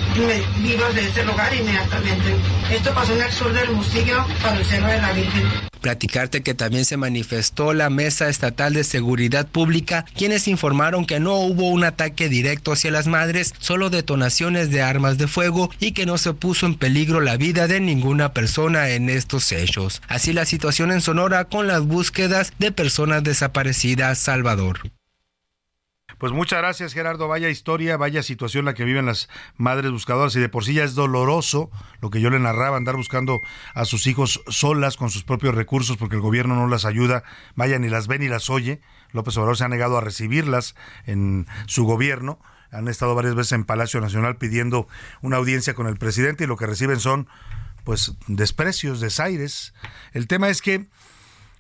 Speaker 28: vivas de ese lugar inmediatamente. Esto pasó en el sur del Hermosillo para el Cerro de la Virgen.
Speaker 27: Platicarte que también se manifestó la Mesa Estatal de Seguridad Pública, quienes informaron que no hubo un ataque directo hacia las madres, solo detonaciones de armas de fuego y que no se puso en peligro la vida de ninguna persona en estos hechos. Así la situación en Sonora con las búsquedas de personas desaparecidas. Salvador.
Speaker 6: Pues muchas gracias Gerardo, vaya historia, vaya situación la que viven las madres buscadoras. Y de por sí ya es doloroso lo que yo le narraba, andar buscando a sus hijos solas con sus propios recursos porque el gobierno no las ayuda, vaya ni las ve ni las oye, López Obrador se ha negado a recibirlas en su gobierno. Han estado varias veces en Palacio Nacional pidiendo una audiencia con el presidente y lo que reciben son pues desprecios, desaires. El tema es que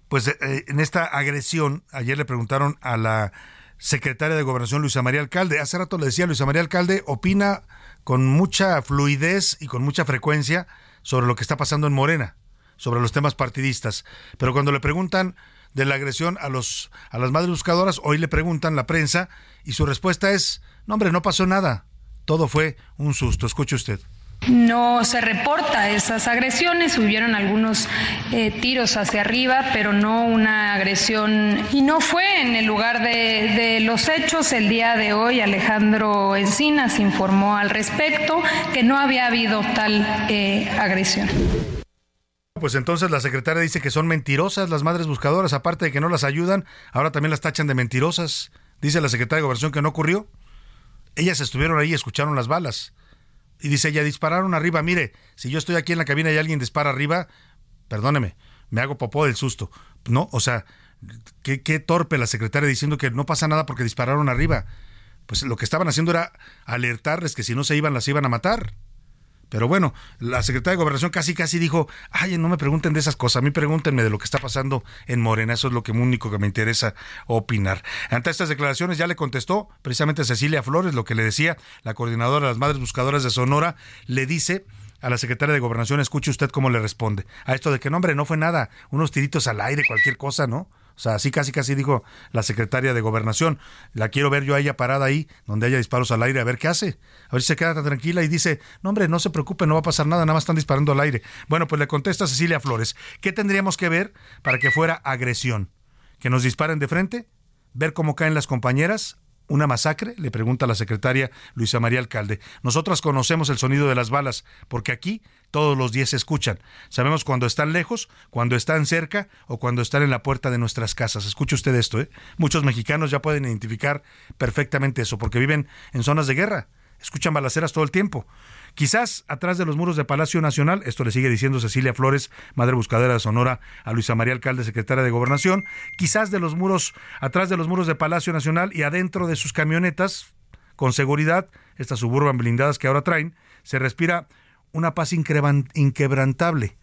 Speaker 6: pues eh, en esta agresión, ayer le preguntaron a la secretaria de Gobernación Luisa María Alcalde, hace rato le decía Luisa María Alcalde opina con mucha fluidez y con mucha frecuencia sobre lo que está pasando en Morena, sobre los temas partidistas, pero cuando le preguntan de la agresión a los a las madres buscadoras, hoy le preguntan la prensa y su respuesta es, "No, hombre, no pasó nada. Todo fue un susto." Escuche usted.
Speaker 29: No se reporta esas agresiones, hubieron algunos eh, tiros hacia arriba, pero no una agresión. Y no fue en el lugar de, los hechos. El día de hoy Alejandro Encinas informó al respecto que no había habido tal eh, agresión.
Speaker 6: Pues entonces la secretaria dice que son mentirosas las madres buscadoras, aparte de que no las ayudan, ahora también las tachan de mentirosas. Dice la secretaria de Gobernación que no ocurrió. Ellas estuvieron ahí y escucharon las balas. Y dice ella, dispararon arriba. Mire, si yo estoy aquí en la cabina y alguien dispara arriba, perdóneme, me hago popó del susto. No, o sea, qué, qué torpe la secretaria diciendo que no pasa nada porque dispararon arriba. Pues lo que estaban haciendo era alertarles que si no se iban, las iban a matar. Pero bueno, la secretaria de Gobernación casi casi dijo, ay, no me pregunten de esas cosas, a mí pregúntenme de lo que está pasando en Morena, eso es lo que único que me interesa opinar. Ante estas declaraciones ya le contestó precisamente Cecilia Flores, lo que le decía la coordinadora de las Madres Buscadoras de Sonora, le dice a la secretaria de Gobernación, escuche usted cómo le responde. A esto de que, no, hombre, no fue nada, unos tiritos al aire, cualquier cosa, ¿no? O sea, así casi casi dijo la secretaria de Gobernación. La quiero ver yo a ella parada ahí, donde haya disparos al aire, a ver qué hace. A ver si se queda tan tranquila y dice, no hombre, no se preocupe, no va a pasar nada, nada más están disparando al aire. Bueno, pues le contesta Cecilia Flores, ¿qué tendríamos que ver para que fuera agresión? ¿Que nos disparen de frente? ¿Ver cómo caen las compañeras? ¿Una masacre? Le pregunta la secretaria Luisa María Alcalde. Nosotras conocemos el sonido de las balas, porque aquí todos los días se escuchan. Sabemos cuando están lejos, cuando están cerca o cuando están en la puerta de nuestras casas. Escuche usted esto, ¿eh? Muchos mexicanos ya pueden identificar perfectamente eso, porque viven en zonas de guerra. Escuchan balaceras todo el tiempo. Quizás atrás de los muros de Palacio Nacional, esto le sigue diciendo Cecilia Flores, madre buscadora de Sonora, a Luisa María Alcalde, secretaria de Gobernación, quizás de los muros, atrás de los muros de Palacio Nacional y adentro de sus camionetas, con seguridad, estas suburban blindadas que ahora traen, se respira una paz inquebrantable.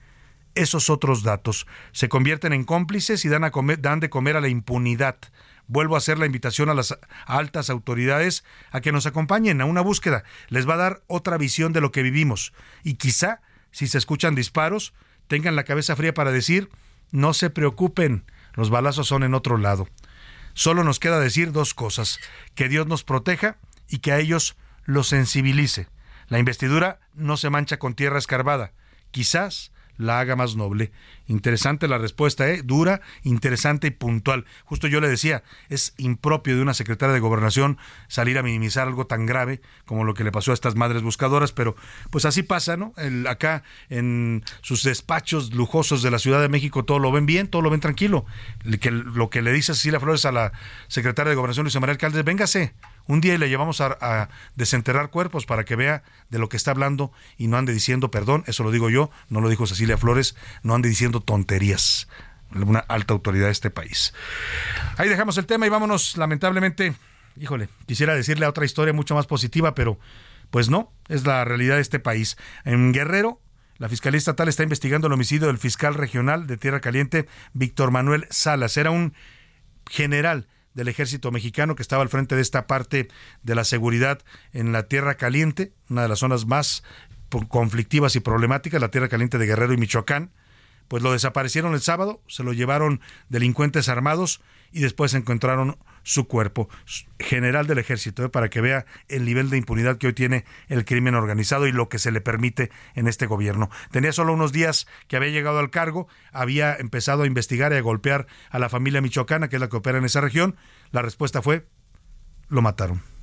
Speaker 6: Esos otros datos se convierten en cómplices y dan, dan de comer a la impunidad. Vuelvo a hacer la invitación a las altas autoridades a que nos acompañen a una búsqueda. Les va a dar otra visión de lo que vivimos. Y quizá, si se escuchan disparos, tengan la cabeza fría para decir, no se preocupen, los balazos son en otro lado. Solo nos queda decir dos cosas, que Dios nos proteja y que a ellos los sensibilice. La investidura no se mancha con tierra escarbada. Quizás la haga más noble. Interesante la respuesta, ¿eh? dura, interesante y puntual. Justo yo le decía, es impropio de una secretaria de gobernación salir a minimizar algo tan grave como lo que le pasó a estas madres buscadoras, pero pues así pasa, ¿no? El, acá en sus despachos lujosos de la Ciudad de México todo lo ven bien, todo lo ven tranquilo. Que, lo que le dice Cecilia Flores a la secretaria de gobernación, Luisa María Alcalde, véngase, un día le llevamos a, a, desenterrar cuerpos para que vea de lo que está hablando y no ande diciendo, perdón, eso lo digo yo, no lo dijo Cecilia Flores, no ande diciendo tonterías. Una alta autoridad de este país. Ahí dejamos el tema y vámonos, lamentablemente, híjole, quisiera decirle otra historia mucho más positiva, pero pues no, es la realidad de este país. En Guerrero, la Fiscalía Estatal está investigando el homicidio del fiscal regional de Tierra Caliente, Víctor Manuel Salas. Era un general del ejército mexicano que estaba al frente de esta parte de la seguridad en la Tierra Caliente, una de las zonas más conflictivas y problemáticas, la Tierra Caliente de Guerrero y Michoacán. Pues lo desaparecieron el sábado, se lo llevaron delincuentes armados y después encontraron su cuerpo. General del ejército, ¿eh? para que vea el nivel de impunidad que hoy tiene el crimen organizado y lo que se le permite en este gobierno. Tenía solo unos días que había llegado al cargo, había empezado a investigar y a golpear a la familia michoacana, que es la que opera en esa región. La respuesta fue, lo mataron.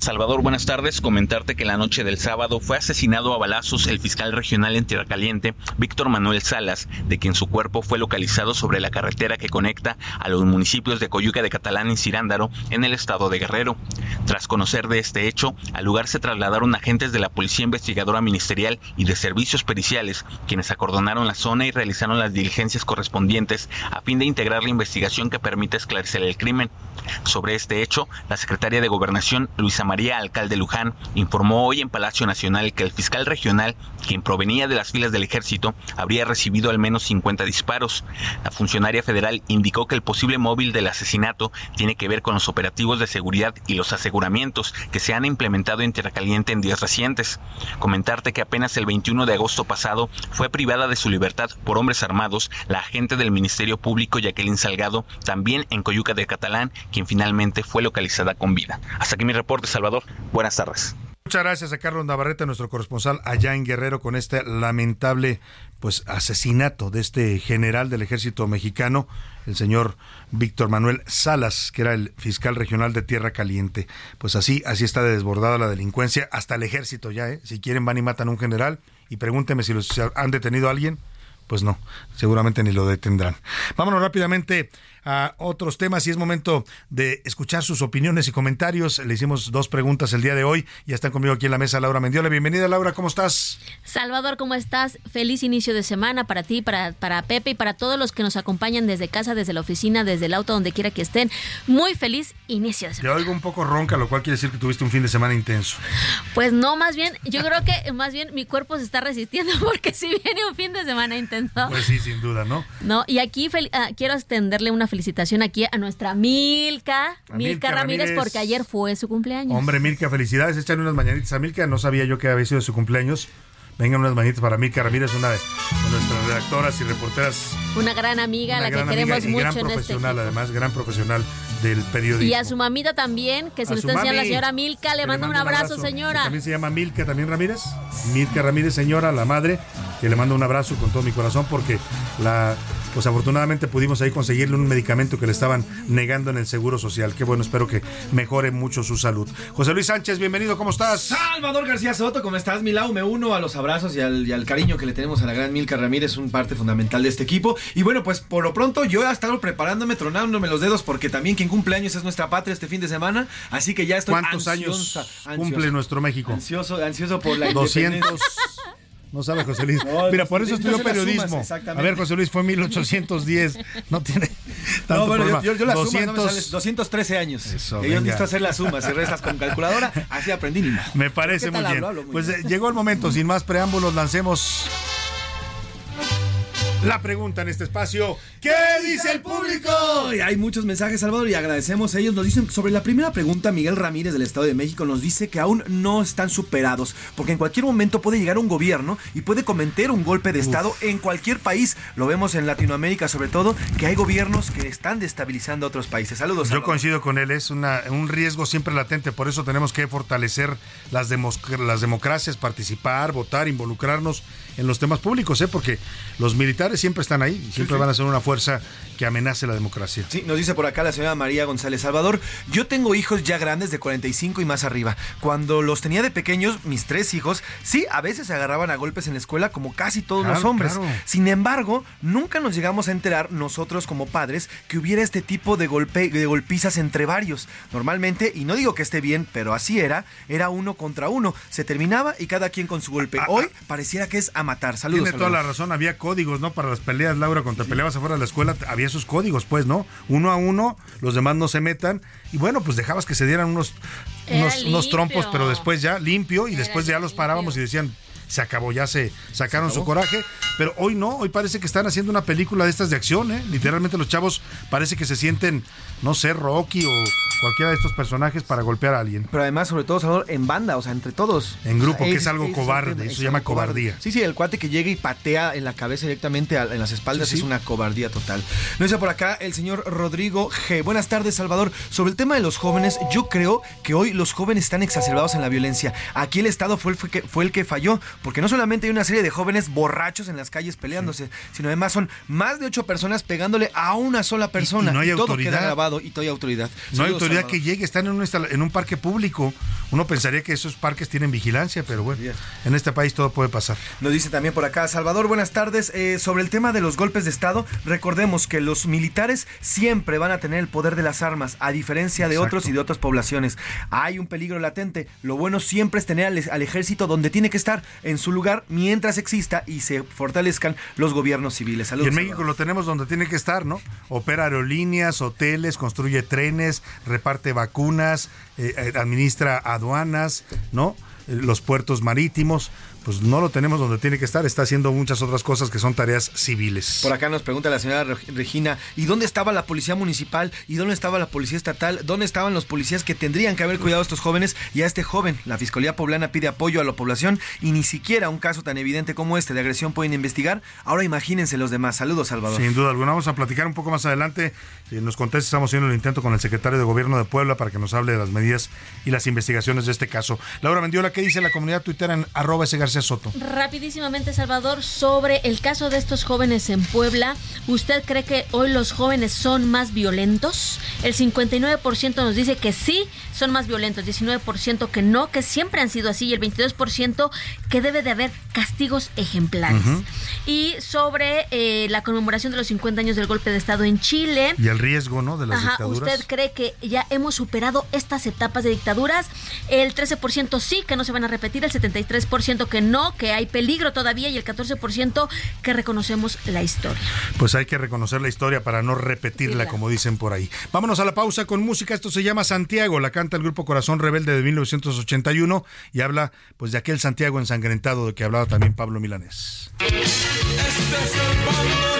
Speaker 30: Salvador, buenas tardes. Comentarte que la noche del sábado fue asesinado a balazos el fiscal regional en Tierra Caliente, Víctor Manuel Salas, de quien su cuerpo fue localizado sobre la carretera que conecta a los municipios de Coyuca de Catalán y Cirándaro en el estado de Guerrero. Tras conocer de este hecho, al lugar se trasladaron agentes de la Policía Investigadora Ministerial y de Servicios Periciales, quienes acordonaron la zona y realizaron las diligencias correspondientes a fin de integrar la investigación que permite esclarecer el crimen. Sobre este hecho, la secretaria de Gobernación, Luisa María, alcalde Luján, informó hoy en Palacio Nacional que el fiscal regional, quien provenía de las filas del ejército, habría recibido al menos 50 disparos. La funcionaria federal indicó que el posible móvil del asesinato tiene que ver con los operativos de seguridad y los aseguramientos que se han implementado en Tierra Caliente en días recientes. Comentarte que apenas el 21 de agosto pasado fue privada de su libertad por hombres armados la agente del Ministerio Público Jacqueline Salgado, también en Coyuca del Catalán, quien finalmente fue localizada con vida. Hasta aquí mi reporte, Salvador. Buenas tardes.
Speaker 6: Muchas gracias a Carlos Navarrete, nuestro corresponsal allá en Guerrero, con este lamentable pues asesinato de este general del ejército mexicano, el señor Víctor Manuel Salas, que era el fiscal regional de Tierra Caliente. Pues así, así está desbordada la delincuencia, hasta el ejército ya, ¿eh? Si quieren van y matan a un general y pregúnteme si han detenido a alguien. Pues no, seguramente ni lo detendrán. Vámonos rápidamente a otros temas y es momento de escuchar sus opiniones y comentarios. Le hicimos dos preguntas el día de hoy. Ya están conmigo aquí en la mesa Laura Mendiola. Bienvenida Laura, ¿cómo estás?
Speaker 31: Salvador, ¿cómo estás? Feliz inicio de semana para ti, para, para Pepe y para todos los que nos acompañan desde casa, desde la oficina, desde el auto, donde quiera que estén. Muy feliz inicio de semana.
Speaker 6: Te oigo un poco ronca, lo cual quiere decir que tuviste un fin de semana intenso.
Speaker 31: Pues no, más bien, yo creo que <laughs> más bien mi cuerpo se está resistiendo <laughs> porque si viene un fin de semana intenso.
Speaker 6: Pues sí, sin duda, ¿no?
Speaker 31: No, y aquí uh, quiero extenderle una felicitación aquí a nuestra Milka, Milka, Ramírez, porque ayer fue su cumpleaños.
Speaker 6: Hombre, Milka, felicidades. Échale unas mañanitas a Milka. No sabía yo que había sido su cumpleaños. Vengan unas mañanitas para Milka Ramírez, una de, nuestras redactoras y reporteras.
Speaker 31: Una gran amiga, a la que queremos mucho
Speaker 6: gran
Speaker 31: en
Speaker 6: este profesional, además, gran profesional del periodismo.
Speaker 31: Y a su mamita también, que se lo está enseñando la señora Milka. Le mando un abrazo, señora.
Speaker 6: También se llama Milka, también Ramírez. Milka Ramírez, señora, la madre, que le mando un abrazo con todo mi corazón porque la pues afortunadamente pudimos ahí conseguirle un medicamento que le estaban negando en el Seguro Social. Qué bueno, espero que mejore mucho su salud. José Luis Sánchez, bienvenido, ¿cómo estás?
Speaker 5: Salvador García Soto, ¿cómo estás, Milau? Me uno a los abrazos y al, cariño que le tenemos a la gran Milka Ramírez, un parte fundamental de este equipo. Y bueno, pues por lo pronto yo he estado preparándome, tronándome los dedos, porque también quien cumple años es nuestra patria este fin de semana. Así que ya estoy
Speaker 6: ¿Cuántos años cumple nuestro México?
Speaker 5: Ansioso, ansioso por la
Speaker 6: 200. No sabe José Luis. <laughs> Mira, por eso estudió periodismo. a ver, José Luis fue 1810. No tiene tanto no, bueno,
Speaker 5: yo, yo, la 200... 213 años. Eso, yo necesito hacer las sumas y restas con calculadora. Así aprendí ni más.
Speaker 6: Me parece muy bien. pues eh, llegó el momento. Sin más preámbulos, lancemos la pregunta en este espacio. ¿Qué dice el público?
Speaker 5: Y hay muchos mensajes, Salvador, y agradecemos a ellos. Nos dicen sobre la primera pregunta, Miguel Ramírez del Estado de México nos dice que aún no están superados, porque en cualquier momento puede llegar un gobierno y puede cometer un golpe de Estado en cualquier país. Lo vemos en Latinoamérica, sobre todo, que hay gobiernos que están destabilizando a otros países. Saludos.
Speaker 6: Yo coincido con él, es una, un riesgo siempre latente, por eso tenemos que fortalecer las, las democracias, participar, votar, involucrarnos en los temas públicos, ¿eh? porque los militares siempre están ahí siempre van a ser una fuerza que amenace la democracia.
Speaker 5: Sí, nos dice por acá la señora María González Salvador, yo tengo hijos ya grandes de 45 y más arriba. Cuando los tenía de pequeños, mis tres hijos, sí, a veces se agarraban a golpes en la escuela como casi todos los hombres. Sin embargo, nunca nos llegamos a enterar nosotros como padres que hubiera este tipo de, golpe, de golpizas entre varios. Normalmente, y no digo que esté bien, pero así era, era uno contra uno. Se terminaba y cada quien con su golpe. Ah, Hoy ah. pareciera que es a matar. Saludos.
Speaker 6: Tiene toda la razón, había códigos, ¿no? Para las peleas, Laura, cuando te peleabas afuera de la escuela, había esos códigos, pues, ¿no? Uno a uno, los demás no se metan. Y bueno, pues dejabas que se dieran unos, unos, trompos, pero después ya limpio y después ya los parábamos y decían, se acabó, ya se sacaron su coraje. Pero hoy no, hoy parece que están haciendo una película de estas de acción, ¿eh? Literalmente los chavos parece que se sienten, no sé, Rocky o cualquiera de estos personajes para golpear a alguien.
Speaker 5: Pero además, sobre todo, en banda, o sea, entre todos.
Speaker 6: En grupo, que es, algo cobarde, eso se llama cobardía.
Speaker 5: Sí, sí, el cuate que llega y patea en la cabeza directamente en las espaldas es una cobardía total. No dice por acá el señor Rodrigo G. Buenas tardes, Salvador. Sobre el tema de los jóvenes, yo creo que hoy los jóvenes están exacerbados en la violencia. Aquí el Estado fue el, que, fue el que falló, porque no solamente hay una serie de jóvenes borrachos en las calles peleándose, sino además son más de ocho personas pegándole a una sola persona.
Speaker 6: Y, no hay
Speaker 5: todo
Speaker 6: autoridad.
Speaker 5: queda grabado y todavía autoridad.
Speaker 6: No hay autoridad que llegue, están en un, en un parque público. Uno pensaría que esos parques tienen vigilancia, pero bueno, en este país todo puede pasar.
Speaker 5: Nos dice también por acá, Salvador, buenas tardes. Eh, sobre el tema de los golpes de Estado, recordemos que los militares siempre van a tener el poder de las armas, a diferencia de otros y de otras poblaciones. Hay un peligro latente. Lo bueno siempre es tener al, ejército donde tiene que estar, en su lugar mientras exista y se fortalezcan los gobiernos civiles.
Speaker 6: y en México lo tenemos donde tiene que estar, ¿no? Opera aerolíneas, hoteles, construye trenes, reparte vacunas, eh, eh, administra aduanas, ¿no? Eh, los puertos marítimos pues no lo tenemos donde tiene que estar, está haciendo muchas otras cosas que son tareas civiles.
Speaker 5: Por acá nos pregunta la señora Regina, ¿y dónde estaba la policía municipal? ¿Y dónde estaba la policía estatal? ¿Dónde estaban los policías que tendrían que haber cuidado a estos jóvenes y a este joven? La Fiscalía Poblana pide apoyo a la población y ni siquiera un caso tan evidente como este de agresión pueden investigar. Ahora imagínense los demás. Saludos, Salvador.
Speaker 6: Sin duda alguna, vamos a platicar un poco más adelante. Si nos contesta, estamos haciendo el intento con el secretario de Gobierno de Puebla para que nos hable de las medidas y las investigaciones de este caso. Laura Mendiola, ¿qué dice la comunidad tuitera en arroba ese García Soto?
Speaker 31: rapidísimamente, Salvador, sobre el caso de estos jóvenes en Puebla. ¿Usted cree que hoy los jóvenes son más violentos? El 59% nos dice que sí, son más violentos, 19% que no, que siempre han sido así, y el 22% que debe de haber castigos ejemplares. Y sobre eh, la conmemoración de los 50 años del golpe de Estado en Chile.
Speaker 6: Y el riesgo, ¿no? De las
Speaker 31: Ajá,
Speaker 6: dictaduras.
Speaker 31: ¿Usted cree que ya hemos superado estas etapas de dictaduras? El 13% sí, que no se van a repetir, el 73% que no, que hay peligro todavía y el 14% que reconocemos la historia.
Speaker 6: Pues hay que reconocer la historia para no repetirla, como dicen por ahí. Vámonos a la pausa con música. Esto se llama Santiago, la canta el grupo Corazón Rebelde de 1981 y habla pues de aquel Santiago ensangrentado de que hablaba también Pablo Milanés.
Speaker 25: Este es el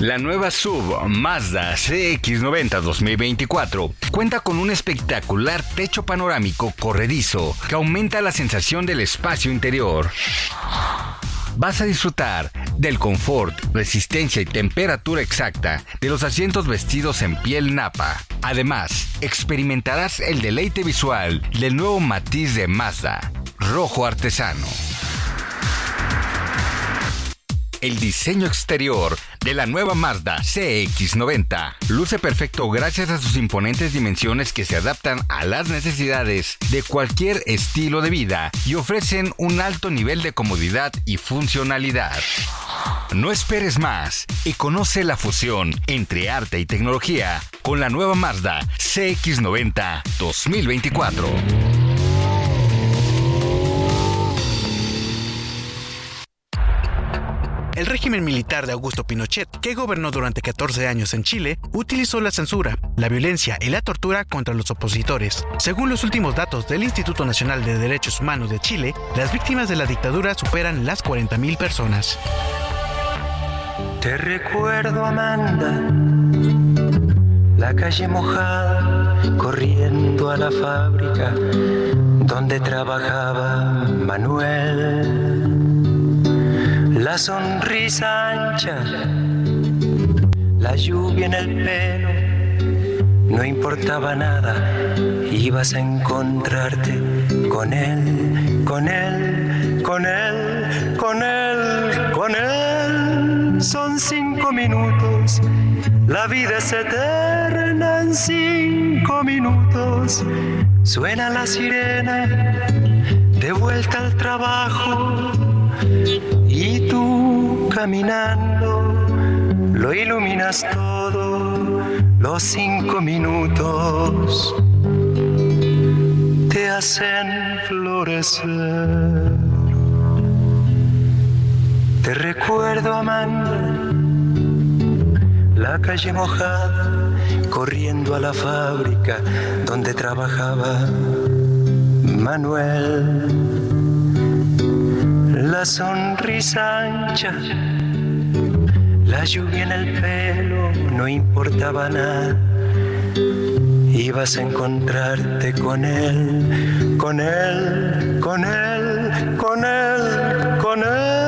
Speaker 32: La nueva SUV Mazda CX90 2024 cuenta con un espectacular techo panorámico corredizo que aumenta la sensación del espacio interior. Vas a disfrutar del confort, resistencia y temperatura exacta de los asientos vestidos en piel napa. Además, experimentarás el deleite visual del nuevo matiz de Mazda, rojo artesano. El diseño exterior de la nueva Mazda CX90 luce perfecto gracias a sus imponentes dimensiones que se adaptan a las necesidades de cualquier estilo de vida y ofrecen un alto nivel de comodidad y funcionalidad. No esperes más y conoce la fusión entre arte y tecnología con la nueva Mazda CX90 2024.
Speaker 8: El régimen militar de Augusto Pinochet, que gobernó durante 14 años en Chile, utilizó la censura, la violencia y la tortura contra los opositores. Según los últimos datos del Instituto Nacional de Derechos Humanos de Chile, las víctimas de la dictadura superan las 40.000 personas.
Speaker 33: Te recuerdo, Amanda, la calle mojada, corriendo a la fábrica donde trabajaba Manuel. La sonrisa ancha, la lluvia en el pelo, no importaba nada, ibas a encontrarte con él, con él, con él, con él, con él. Son cinco minutos, la vida es eterna en cinco minutos. Suena la sirena, de vuelta al trabajo, y tú caminando lo iluminas todo, los cinco minutos te hacen florecer. Te recuerdo, Amanda, la calle mojada, corriendo a la fábrica donde trabajaba Manuel. La sonrisa ancha, la lluvia en el pelo, no importaba nada, ibas a encontrarte con él, con él, con él, con él, con él,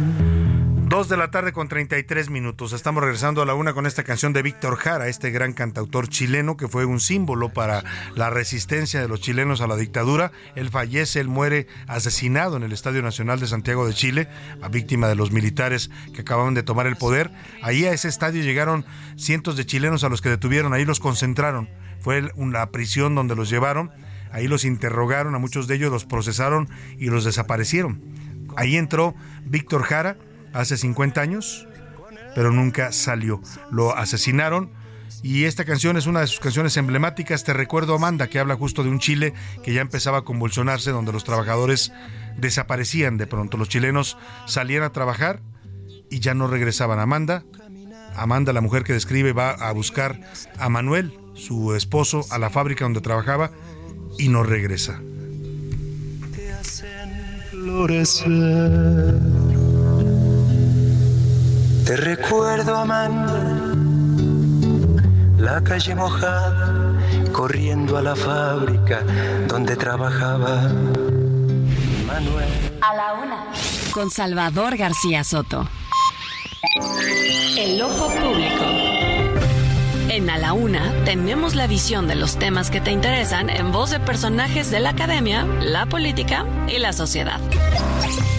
Speaker 6: Dos de la tarde con 33 minutos. Estamos regresando a la una con esta canción de Víctor Jara, este gran cantautor chileno que fue un símbolo para la resistencia de los chilenos a la dictadura. Él fallece, él muere asesinado en el Estadio Nacional de Santiago de Chile, a víctima de los militares que acababan de tomar el poder. Ahí a ese estadio llegaron cientos de chilenos a los que detuvieron, ahí los concentraron. Fue una prisión donde los llevaron Ahí los interrogaron, a muchos de ellos los procesaron y los desaparecieron. Ahí entró Víctor Jara hace 50 años, pero nunca salió. Lo asesinaron y esta canción es una de sus canciones emblemáticas. Te recuerdo, Amanda, que habla justo de un Chile que ya empezaba a convulsionarse, donde los trabajadores desaparecían de pronto. Los chilenos salían a trabajar y ya no regresaban. Amanda, Amanda, la mujer que describe, va a buscar a Manuel, su esposo, a la fábrica donde trabajaba y no regresa.
Speaker 33: Te hacen florecer. Te recuerdo, Amanda, la calle mojada, corriendo a la fábrica donde trabajaba Manuel.
Speaker 7: A la una. Con Salvador García Soto. El ojo público. En A la Una tenemos la visión de los temas que te interesan en voz de personajes de la academia, la política y la sociedad.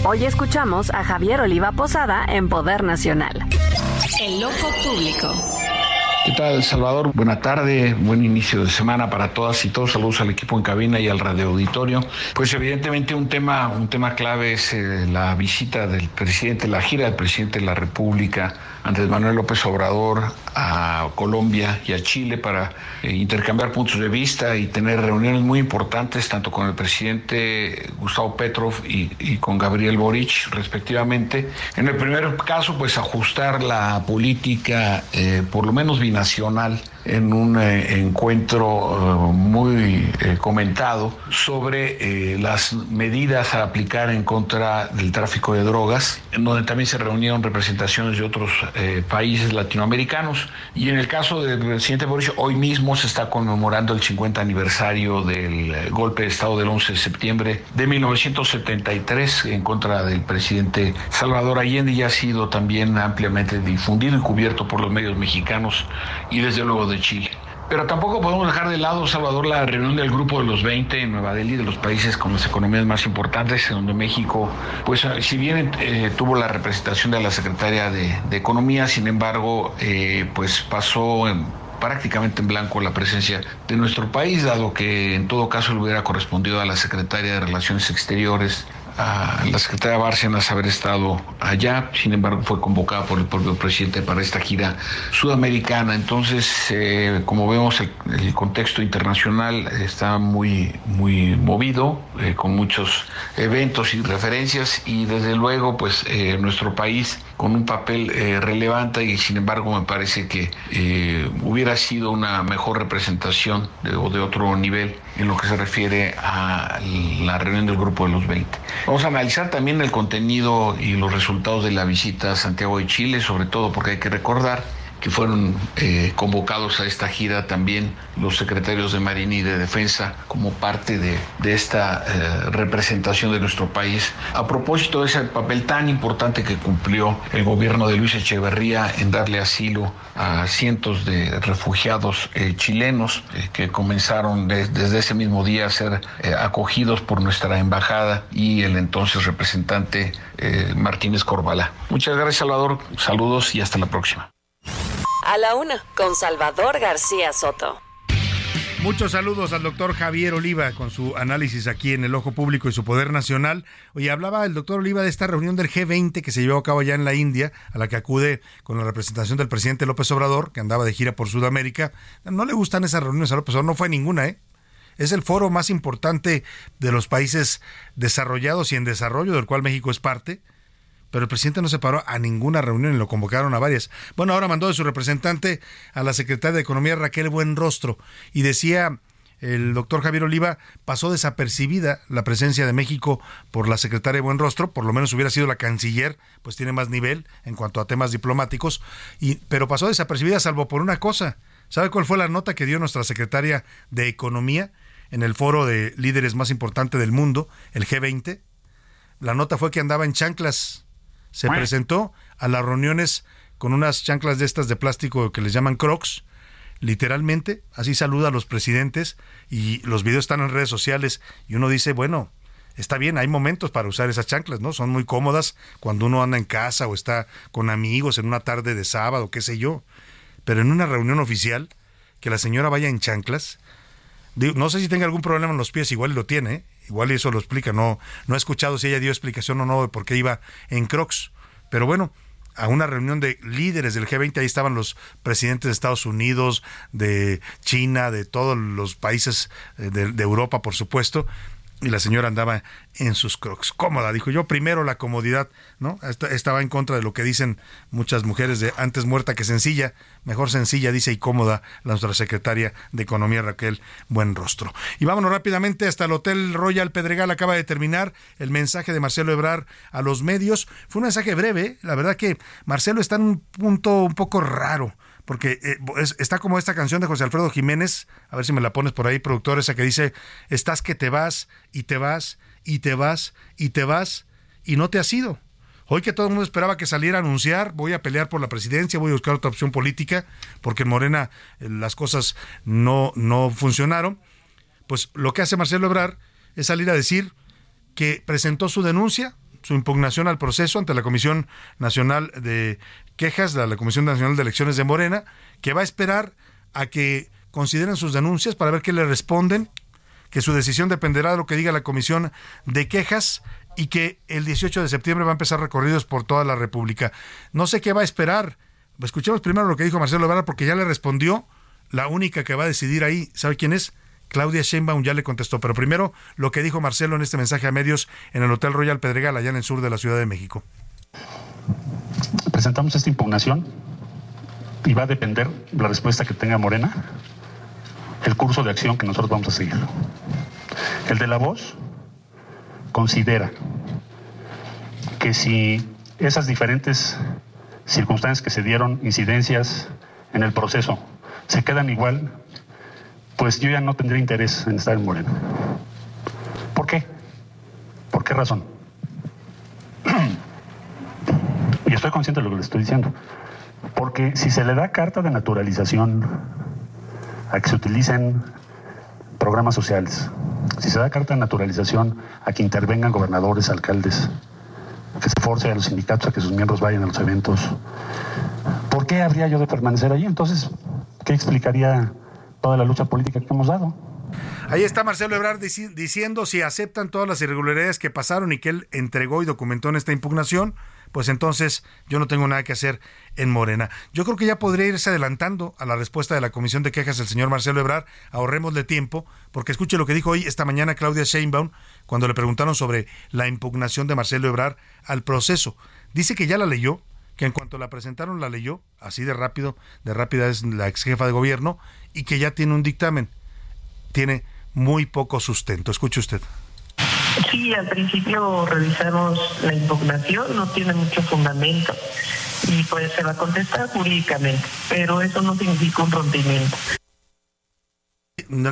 Speaker 7: Hoy escuchamos a Javier Oliva Posada en Poder Nacional. El ojo público.
Speaker 34: ¿Qué tal, Salvador? Buena tarde, buen inicio de semana para todas y todos. Saludos al equipo en cabina y al radio auditorio. Pues evidentemente un tema, un tema clave es eh, la visita del presidente, la gira del presidente de la República, Andrés Manuel López Obrador, a Colombia y a Chile para eh, intercambiar puntos de vista y tener reuniones muy importantes tanto con el presidente Gustavo Petrov y, con Gabriel Boric, respectivamente. En el primer caso, pues ajustar la política, eh, por lo menos nacional en un eh, encuentro muy comentado sobre las medidas a aplicar en contra del tráfico de drogas, en donde también se reunieron representaciones de otros países latinoamericanos. Y en el caso del presidente Boris, hoy mismo se está conmemorando el 50 aniversario del golpe de Estado del 11 de septiembre de 1973 en contra del presidente Salvador Allende y ha sido también ampliamente difundido y cubierto por los medios mexicanos y desde luego de Chile. Pero tampoco podemos dejar de lado, Salvador, la reunión del Grupo de los 20 en Nueva Delhi, de los países con las economías más importantes, en donde México, pues si bien eh, tuvo la representación de la secretaria de, Economía, sin embargo, eh, pues pasó en, prácticamente en blanco la presencia de nuestro país, dado que en todo caso le hubiera correspondido a la secretaria de Relaciones Exteriores, a la secretaria Bárcenas haber estado allá, sin embargo fue convocada por el propio presidente para esta gira sudamericana. Entonces, eh, como vemos, el, contexto internacional está muy, muy movido, eh, con muchos eventos y referencias, y desde luego, pues eh, nuestro país con un papel relevante y sin embargo me parece que hubiera sido una mejor representación de, o de otro nivel en lo que se refiere a la reunión del grupo de los 20. Vamos a analizar también el contenido y los resultados de la visita a Santiago de Chile, sobre todo porque hay que recordar que fueron eh, convocados a esta gira también los secretarios de Marina y de Defensa como parte de, de esta eh, representación de nuestro país. A propósito de ese papel tan importante que cumplió el gobierno de Luis Echeverría en darle asilo a cientos de refugiados eh, chilenos que comenzaron de, desde ese mismo día a ser acogidos por nuestra embajada y el entonces representante Martínez Corbalá. Muchas gracias Salvador, saludos y hasta la próxima.
Speaker 7: A la una, con Salvador García Soto.
Speaker 6: Muchos saludos al doctor Javier Oliva con su análisis aquí en el Ojo Público y su Poder Nacional. Hoy hablaba el doctor Oliva de esta reunión del G20 que se llevó a cabo allá en la India, a la que acude con la representación del presidente López Obrador, que andaba de gira por Sudamérica. No le gustan esas reuniones a López Obrador, no fue ninguna, ¿eh? Es el foro más importante de los países desarrollados y en desarrollo, del cual México es parte. Pero el presidente no se paró a ninguna reunión y lo convocaron a varias. Bueno, ahora mandó de su representante a la secretaria de Economía Raquel Buenrostro y decía el doctor Javier Oliva pasó desapercibida la presencia de México por la secretaria Buenrostro, por lo menos hubiera sido la canciller, pues tiene más nivel en cuanto a temas diplomáticos, y, pero pasó desapercibida salvo por una cosa. ¿Sabe cuál fue la nota que dio nuestra secretaria de Economía en el foro de líderes más importante del mundo, el G20? La nota fue que andaba en chanclas. Se presentó a las reuniones con unas chanclas de estas de plástico que les llaman crocs, literalmente, así saluda a los presidentes y los videos están en redes sociales y uno dice, bueno, está bien, hay momentos para usar esas chanclas, ¿no? Son muy cómodas cuando uno anda en casa o está con amigos en una tarde de sábado, qué sé yo. Pero en una reunión oficial, que la señora vaya en chanclas, no sé si tenga algún problema en los pies, igual lo tiene, ¿eh? Igual eso lo explica, no, no he escuchado si ella dio explicación o no de por qué iba en crocs. Pero bueno, a una reunión de líderes del G20, ahí estaban los presidentes de Estados Unidos, de China, de todos los países eh, de, de Europa, por supuesto, y la señora andaba en sus crocs, cómoda, dijo yo primero la comodidad, ¿no? Estaba en contra de lo que dicen muchas mujeres de antes muerta que sencilla, mejor sencilla, dice y cómoda la nuestra secretaria de Economía Raquel Buen Rostro. Y vámonos rápidamente hasta el Hotel Royal Pedregal, acaba de terminar el mensaje de Marcelo Ebrar a los medios, fue un mensaje breve, la verdad que Marcelo está en un punto un poco raro porque eh, está como esta canción de José Alfredo Jiménez, a ver si me la pones por ahí, productor, esa que dice, estás que te vas y te vas y te vas y te vas y no te has ido. Hoy que todo el mundo esperaba que saliera a anunciar, voy a pelear por la presidencia, voy a buscar otra opción política, porque en Morena eh, las cosas no, no funcionaron, pues lo que hace Marcelo Ebrar es salir a decir que presentó su denuncia, su impugnación al proceso ante la Comisión Nacional de Quejas, de la Comisión Nacional de Elecciones de Morena, que va a esperar a que consideren sus denuncias para ver qué le responden, que su decisión dependerá de lo que diga la Comisión de Quejas y que el 18 de septiembre va a empezar recorridos por toda la República. No sé qué va a esperar. Escuchemos primero lo que dijo Marcelo Ebrard porque ya le respondió la única que va a decidir ahí. ¿Sabe quién es? Claudia Sheinbaum ya le contestó, pero primero lo que dijo Marcelo en este mensaje a medios en el Hotel Royal Pedregal, allá en el sur de la Ciudad de México.
Speaker 35: Presentamos esta impugnación y va a depender la respuesta que tenga Morena, el curso de acción que nosotros vamos a seguir. El de la voz considera que si esas diferentes circunstancias que se dieron, incidencias en el proceso, se quedan igual pues yo ya no tendría interés en estar en Morena. ¿Por qué? ¿Por qué razón? Y estoy consciente de lo que le estoy diciendo. Porque si se le da carta de naturalización a que se utilicen programas sociales, si se da carta de naturalización a que intervengan gobernadores, alcaldes, que se force a los sindicatos a que sus miembros vayan a los eventos, ¿por qué habría yo de permanecer allí? Entonces, ¿qué explicaría toda la lucha política que hemos dado.
Speaker 6: Ahí está Marcelo Ebrard diciendo si aceptan todas las irregularidades que pasaron y que él entregó y documentó en esta impugnación, pues entonces yo no tengo nada que hacer en Morena. Yo creo que ya podría irse adelantando a la respuesta de la Comisión de Quejas del señor Marcelo Ebrard, ahorrémosle tiempo, porque escuche lo que dijo hoy esta mañana Claudia Sheinbaum cuando le preguntaron sobre la impugnación de Marcelo Ebrard al proceso. Dice que ya la leyó, que en cuanto la presentaron la leyó, así de rápido, de rápida es la ex jefa de gobierno, y que ya tiene un dictamen. Tiene muy poco sustento. Escuche usted.
Speaker 36: Sí, al principio revisamos la impugnación, no tiene mucho fundamento y pues se va a contestar jurídicamente, pero eso no significa un rompimiento.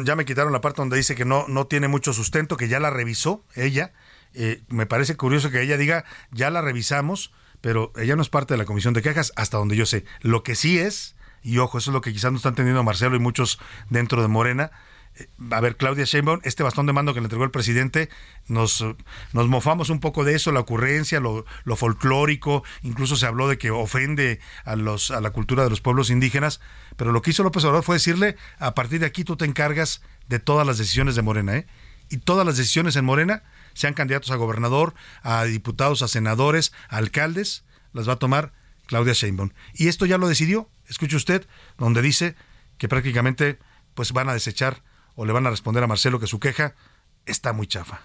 Speaker 6: Ya me quitaron la parte donde dice que no, no tiene mucho sustento, que ya la revisó ella. Eh, me parece curioso que ella diga, ya la revisamos, pero ella no es parte de la comisión de quejas, hasta donde yo sé. Lo que sí es, y ojo, eso es lo que quizás no están entendiendo Marcelo y muchos dentro de Morena, a ver, Claudia Sheinbaum, este bastón de mando que le entregó el presidente, nos, nos mofamos un poco de eso, la ocurrencia, lo, folclórico, incluso se habló de que ofende a, los, a la cultura de los pueblos indígenas, pero lo que hizo López Obrador fue decirle, a partir de aquí tú te encargas de todas las decisiones de Morena, ¿eh? Y todas las decisiones en Morena sean candidatos a gobernador, a diputados, a senadores, a alcaldes, las va a tomar Claudia Sheinbaum. Y esto ya lo decidió, escuche usted, donde dice que prácticamente pues van a desechar o le van a responder a Marcelo que su queja está muy chafa.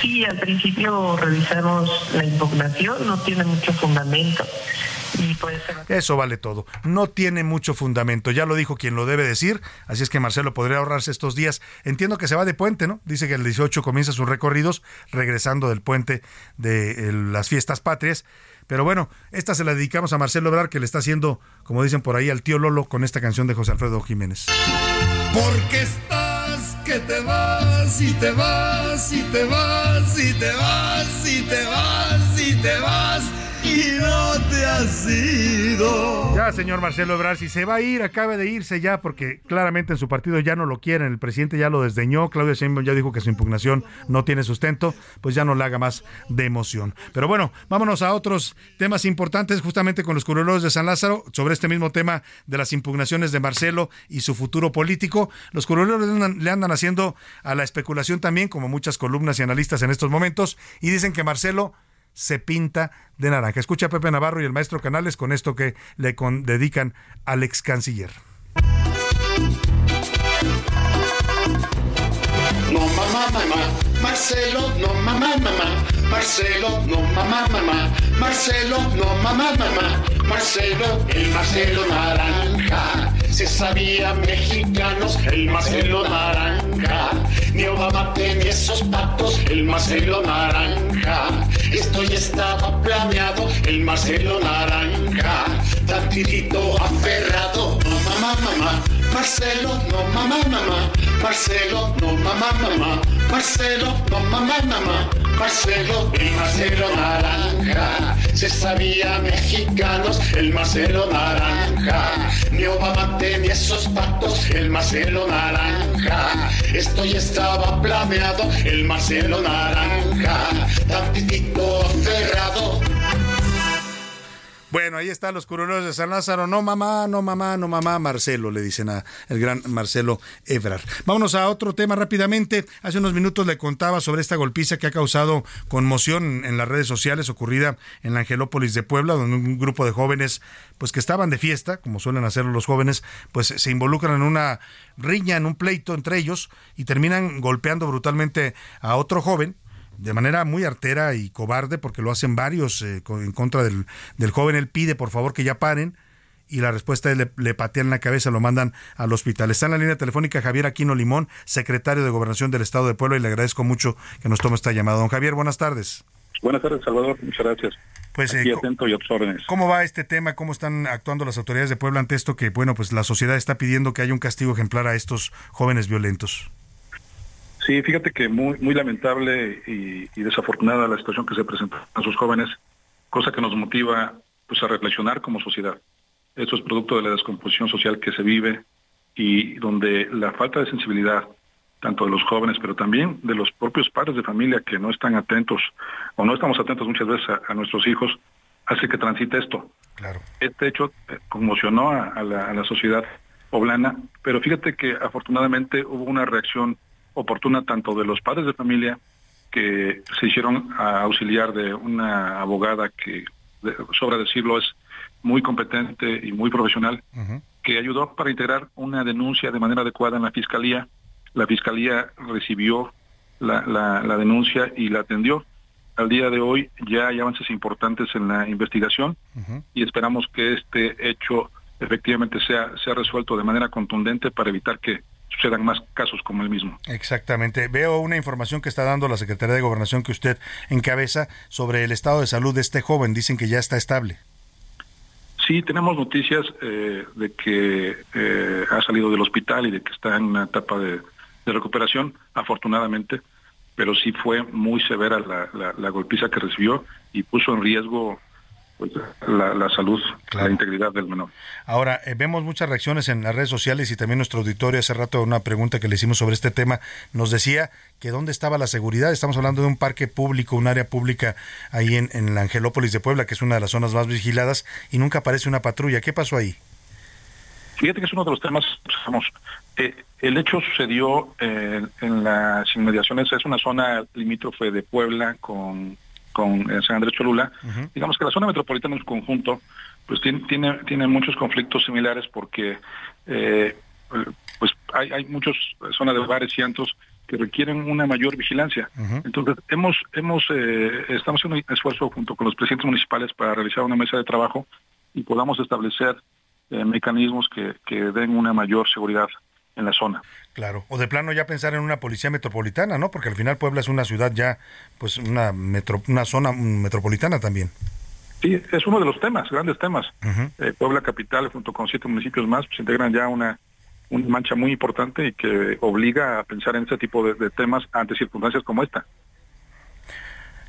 Speaker 36: Sí, al principio revisamos la impugnación, no tiene mucho fundamento. Y pues,
Speaker 6: Eso vale todo. No tiene mucho fundamento. Ya lo dijo quien lo debe decir. Así es que Marcelo podría ahorrarse estos días. Entiendo que se va de puente, ¿no? Dice que el 18 comienza sus recorridos regresando del puente de las fiestas patrias. Pero bueno, esta se la dedicamos a Marcelo Obrar, que le está haciendo, como dicen por ahí, al tío Lolo con esta canción de José Alfredo Jiménez.
Speaker 25: Porque estás que te vas y te vas y te vas y te vas y te vas y te vas. y no te has.
Speaker 6: Ya, señor Marcelo Ebrard, si se va a ir, acabe de irse ya, porque claramente en su partido ya no lo quieren, el presidente ya lo desdeñó, Claudia Sheinbaum ya dijo que su impugnación no tiene sustento, pues ya no le haga más de emoción. Pero bueno, vámonos a otros temas importantes, justamente con los curuleros de San Lázaro, sobre este mismo tema de las impugnaciones de Marcelo y su futuro político. Los curuleros le andan haciendo a la especulación también, como muchas columnas y analistas en estos momentos, y dicen que Marcelo se pinta de naranja. Escucha a Pepe Navarro y el maestro Canales con esto que le dedican al ex canciller.
Speaker 37: No mamá, mamá, Marcelo, no mamá, mamá, Marcelo, no mamá, mamá, Marcelo, no mamá, mamá, Marcelo, el Marcelo naranja se sabía mexicanos, el Marcelo Naranja. Ni Obama tenía esos patos, el Marcelo Naranja. Esto ya estaba planeado, el Marcelo Naranja. Tantitito aferrado, no mamá, mamá. Marcelo, no mamá, mamá. Marcelo, no mamá, mamá. Marcelo, no mamá, mamá. Marcelo, el Marcelo Naranja. Se sabía mexicanos, el Marcelo Naranja. Ni Obama tenía esos pactos, el Marcelo Naranja. Esto ya estaba planeado, el Marcelo Naranja. Tantitito cerrado.
Speaker 6: Bueno, ahí están los curuleros de San Lázaro. No mamá, no mamá, no mamá, Marcelo, le dicen a el gran Marcelo Ebrard. Vámonos a otro tema rápidamente. Hace unos minutos le contaba sobre esta golpiza que ha causado conmoción en las redes sociales ocurrida en la Angelópolis de Puebla, donde un grupo de jóvenes, pues que estaban de fiesta, como suelen hacerlo los jóvenes, pues se involucran en una riña, en un pleito entre ellos y terminan golpeando brutalmente a otro joven de manera muy artera y cobarde, porque lo hacen varios eh, en contra del, joven. Él pide por favor que ya paren y la respuesta es le, le, patean la cabeza, lo mandan al hospital. Está en la línea telefónica Javier Aquino Limón, secretario de Gobernación del Estado de Puebla, y le agradezco mucho que nos tome esta llamada. Don Javier, buenas tardes.
Speaker 38: Buenas tardes, Salvador. Muchas gracias.
Speaker 6: Pues,
Speaker 38: Aquí eh, atento y órdenes.
Speaker 6: ¿Cómo va este tema? ¿Cómo están actuando las autoridades de Puebla ante esto que, bueno, pues la sociedad está pidiendo que haya un castigo ejemplar a estos jóvenes violentos?
Speaker 38: Sí, fíjate que muy muy lamentable y, desafortunada la situación que se presenta a sus jóvenes, cosa que nos motiva pues a reflexionar como sociedad. Esto es producto de la descomposición social que se vive y donde la falta de sensibilidad tanto de los jóvenes, pero también de los propios padres de familia que no están atentos o no estamos atentos muchas veces a, nuestros hijos, hace que transite esto.
Speaker 6: Claro.
Speaker 38: Este hecho eh, conmocionó a, la, a la sociedad poblana, pero fíjate que afortunadamente hubo una reacción oportuna tanto de los padres de familia que se hicieron a auxiliar de una abogada que, sobra decirlo, es muy competente y muy profesional, que ayudó para integrar una denuncia de manera adecuada en la fiscalía. La fiscalía recibió la, la, denuncia y la atendió. Al día de hoy ya hay avances importantes en la investigación y esperamos que este hecho efectivamente sea, sea resuelto de manera contundente para evitar que sucedan más casos como el mismo.
Speaker 6: Exactamente. Veo una información que está dando la Secretaría de Gobernación que usted encabeza sobre el estado de salud de este joven. Dicen que ya está estable.
Speaker 38: Sí, tenemos noticias eh, de que eh, ha salido del hospital y de que está en una etapa de, recuperación, afortunadamente, pero sí fue muy severa la, la golpiza que recibió y puso en riesgo pues, la, salud, la integridad del menor.
Speaker 6: Ahora, eh, vemos muchas reacciones en las redes sociales y también nuestro auditorio, hace rato una pregunta que le hicimos sobre este tema, nos decía que dónde estaba la seguridad. Estamos hablando de un parque público, un área pública ahí en, en la Angelópolis de Puebla, que es una de las zonas más vigiladas, y nunca aparece una patrulla. ¿Qué pasó ahí?
Speaker 38: Fíjate que es uno de los temas, eh, el hecho sucedió eh, en las inmediaciones, es una zona limítrofe de Puebla con con eh, San Andrés Cholula, digamos que la zona metropolitana en su conjunto pues tiene, tiene, muchos conflictos similares porque eh, eh, pues hay, hay muchas zonas de bares y antros que requieren una mayor vigilancia. Entonces, hemos, hemos, eh, estamos haciendo un esfuerzo junto con los presidentes municipales para realizar una mesa de trabajo y podamos establecer eh, mecanismos que, que den una mayor seguridad en la zona.
Speaker 6: Claro, o de plano ya pensar en una policía metropolitana, ¿no? Porque al final Puebla es una ciudad ya, pues una metro, una zona metropolitana también.
Speaker 38: Sí, es uno de los temas, grandes temas. Eh, Puebla Capital, junto con siete municipios más, pues integran ya una, una mancha muy importante y que obliga a pensar en ese tipo de, de temas ante circunstancias como esta.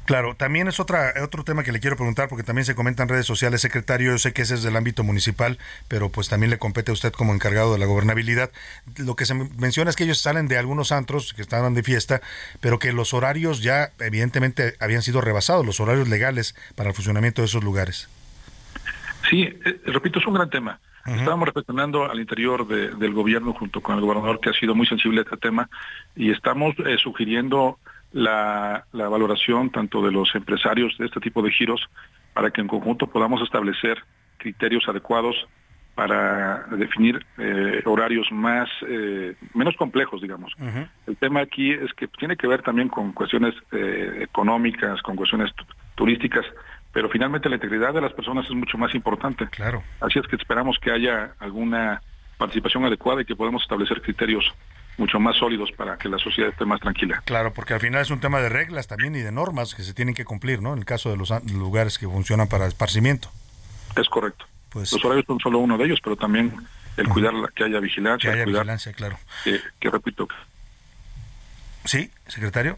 Speaker 6: Claro, también es otra, otro tema que le quiero preguntar, porque también se comenta en redes sociales, secretario, yo sé que ese es del ámbito municipal, pero pues también le compete a usted como encargado de la gobernabilidad. Lo que se menciona es que ellos salen de algunos antros que estaban de fiesta, pero que los horarios ya evidentemente habían sido rebasados, los horarios legales para el funcionamiento de esos lugares.
Speaker 38: Sí, eh, repito, es un gran tema. Estábamos reflexionando al interior de- del gobierno junto con el gobernador que ha sido muy sensible a este tema y estamos eh, sugiriendo la, la valoración tanto de los empresarios de este tipo de giros para que en conjunto podamos establecer criterios adecuados para definir eh, horarios más eh, menos complejos, digamos. El tema aquí es que tiene que ver también con cuestiones eh, económicas, con cuestiones tu- turísticas, pero finalmente la integridad de las personas es mucho más importante.
Speaker 6: Claro.
Speaker 38: Así es que esperamos que haya alguna participación adecuada y que podamos establecer criterios mucho más sólidos para que la sociedad esté más tranquila.
Speaker 6: Claro, porque al final es un tema de reglas también y de normas que se tienen que cumplir, ¿no? En el caso de los lugares que funcionan para esparcimiento.
Speaker 38: Es correcto.
Speaker 6: Pues,
Speaker 38: Los horarios son solo uno de ellos, pero también el cuidar la- que haya vigilancia,
Speaker 6: Que haya
Speaker 38: cuidar
Speaker 6: vigilancia, claro.
Speaker 38: que, que repito,
Speaker 6: Sí, secretario.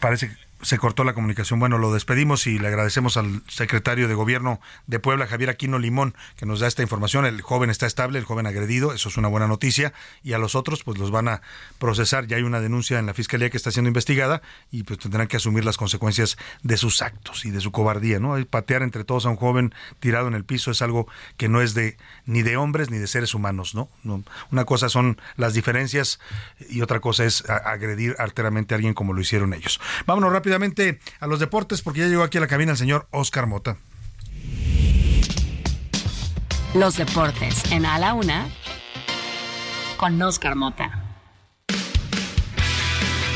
Speaker 6: Parece que se cortó la comunicación. Bueno, lo despedimos y le agradecemos al secretario de Gobierno de Puebla, Javier Aquino Limón, que nos da esta información. El joven está estable, el joven agredido, eso es una buena noticia. Y a los otros, pues los van a procesar. Ya hay una denuncia en la fiscalía que está siendo investigada y pues tendrán que asumir las consecuencias de sus actos y de su cobardía, ¿no? Patear entre todos a un joven tirado en el piso es algo que no es de ni de hombres ni de seres humanos, ¿no? No, Una cosa son las diferencias y otra cosa es agredir arteramente a alguien como lo hicieron ellos. Vámonos a los deportes porque ya llegó aquí a la cabina el señor Oscar Mota.
Speaker 7: Los deportes en A la Una con Oscar Mota.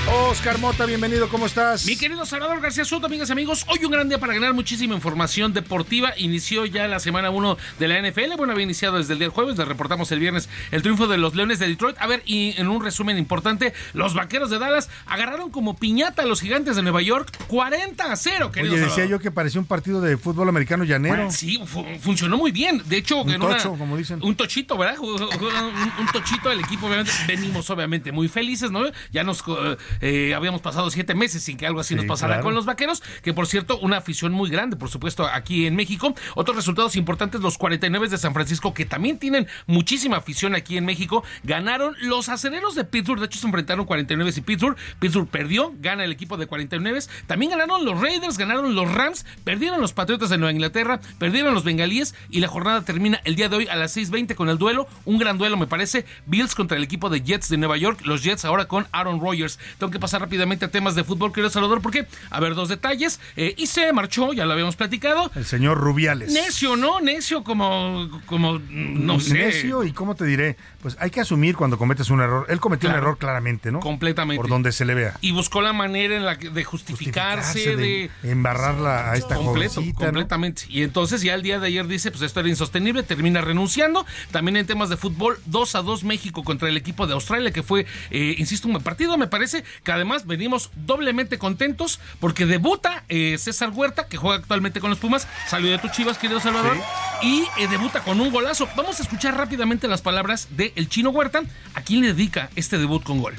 Speaker 6: Oscar Mota, bienvenido, ¿cómo estás?
Speaker 39: Mi querido Salvador García Soto, amigas y amigos, hoy un gran día para ganar muchísima información deportiva. Inició ya la semana 1 de la NFL. Bueno, había iniciado desde el día jueves, le reportamos el viernes el triunfo de los Leones de Detroit. A ver, y en un resumen importante, los Vaqueros de Dallas agarraron como piñata a los Gigantes de Nueva York 40 a 0, querido
Speaker 6: Oye, decía
Speaker 39: Salvador.
Speaker 6: yo que parecía un partido de fútbol americano llanero.
Speaker 39: Bueno, sí, fu- funcionó muy bien. De hecho,
Speaker 6: Un
Speaker 39: en una-
Speaker 6: tocho, como dicen.
Speaker 39: Un tochito, ¿verdad? Un, un tochito del equipo, obviamente. Venimos, obviamente, muy felices, ¿no? Ya nos eh, eh, habíamos pasado siete meses sin que algo así
Speaker 6: Sí,
Speaker 39: nos pasara
Speaker 6: claro.
Speaker 39: con los vaqueros, que por cierto, una afición muy grande, por supuesto, aquí en México. Otros resultados importantes, los 49 de San Francisco, que también tienen muchísima afición aquí en México, ganaron los acereros de Pittsburgh. De hecho, se enfrentaron 49 y Pittsburgh. Pittsburgh perdió, gana el equipo de 49. También ganaron los Raiders, ganaron los Rams, perdieron los Patriotas de Nueva Inglaterra, perdieron los Bengalíes y la jornada termina el día de hoy a las 6:20 con el duelo. Un gran duelo, me parece. Bills contra el equipo de Jets de Nueva York. Los Jets ahora con Aaron Rodgers. Tengo que pasar rápidamente a temas de fútbol, querido Salvador, porque, a ver, dos detalles. Eh, y se marchó, ya lo habíamos platicado.
Speaker 6: El señor Rubiales.
Speaker 39: Necio, ¿no? Necio como, como no sé.
Speaker 6: Necio y cómo te diré, pues hay que asumir cuando cometes un error. Él cometió
Speaker 39: Claro.
Speaker 6: un error claramente, ¿no?
Speaker 39: Completamente.
Speaker 6: Por donde se le vea.
Speaker 39: Y buscó la manera en la que, de justificarse, de,
Speaker 6: embarrarla a esta
Speaker 39: completo,
Speaker 6: jovencita, ¿no?
Speaker 39: completamente. Y entonces ya el día de ayer dice, pues esto era insostenible, termina renunciando. También en temas de fútbol, 2 a 2 México contra el equipo de Australia, que fue, eh, insisto, un buen partido. Me parece que además venimos doblemente contentos porque debuta eh, César Huerta, que juega actualmente con los Pumas. Salió de tus chivas, querido Salvador. Y eh, debuta con un golazo. Vamos a escuchar rápidamente las palabras de El Chino Huerta. ¿A quién le dedica este debut con gol?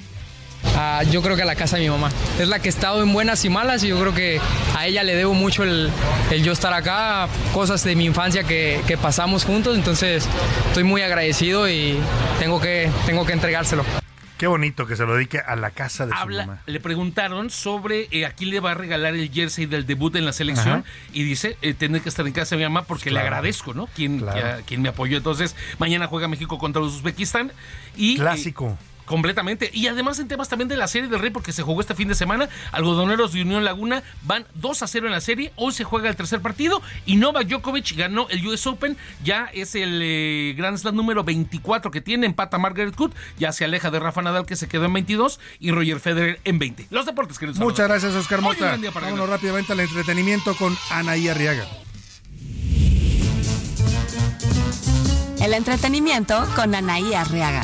Speaker 40: Ah, yo creo que a la casa de mi mamá. Es la que he estado en buenas y malas y yo creo que a ella le debo mucho el, yo estar acá, cosas de mi infancia que, que pasamos juntos, entonces estoy muy agradecido y tengo que, tengo que entregárselo.
Speaker 6: Qué bonito que se lo dedique a la casa de su
Speaker 39: Habla,
Speaker 6: mamá.
Speaker 39: le preguntaron sobre eh, a quién le va a regalar el jersey del debut en la selección
Speaker 6: Ajá.
Speaker 39: y dice, eh, tener que estar en casa de mi mamá porque le agradezco, ¿no? Quien,
Speaker 6: Claro.
Speaker 39: que- quien me apoyó. Entonces, mañana juega México contra Uzbekistán y... eh,
Speaker 6: Clásico.
Speaker 39: Completamente. Y además en temas también de la serie del Rey, porque se jugó este fin de semana, algodoneros de Unión Laguna van 2 a 0 en la serie. Hoy se juega el tercer partido y Novak Djokovic ganó el US Open. Ya es el eh, Grand Slam número 24 que tiene. Empata Margaret Court. Ya se aleja de Rafa Nadal, que se quedó en 22, y Roger Federer en 20. Los deportes, queridos.
Speaker 6: Muchas gracias, Oscar Mota. Vámonos rápidamente al entretenimiento con Anaí Arriaga.
Speaker 7: El entretenimiento con Anaí Arriaga.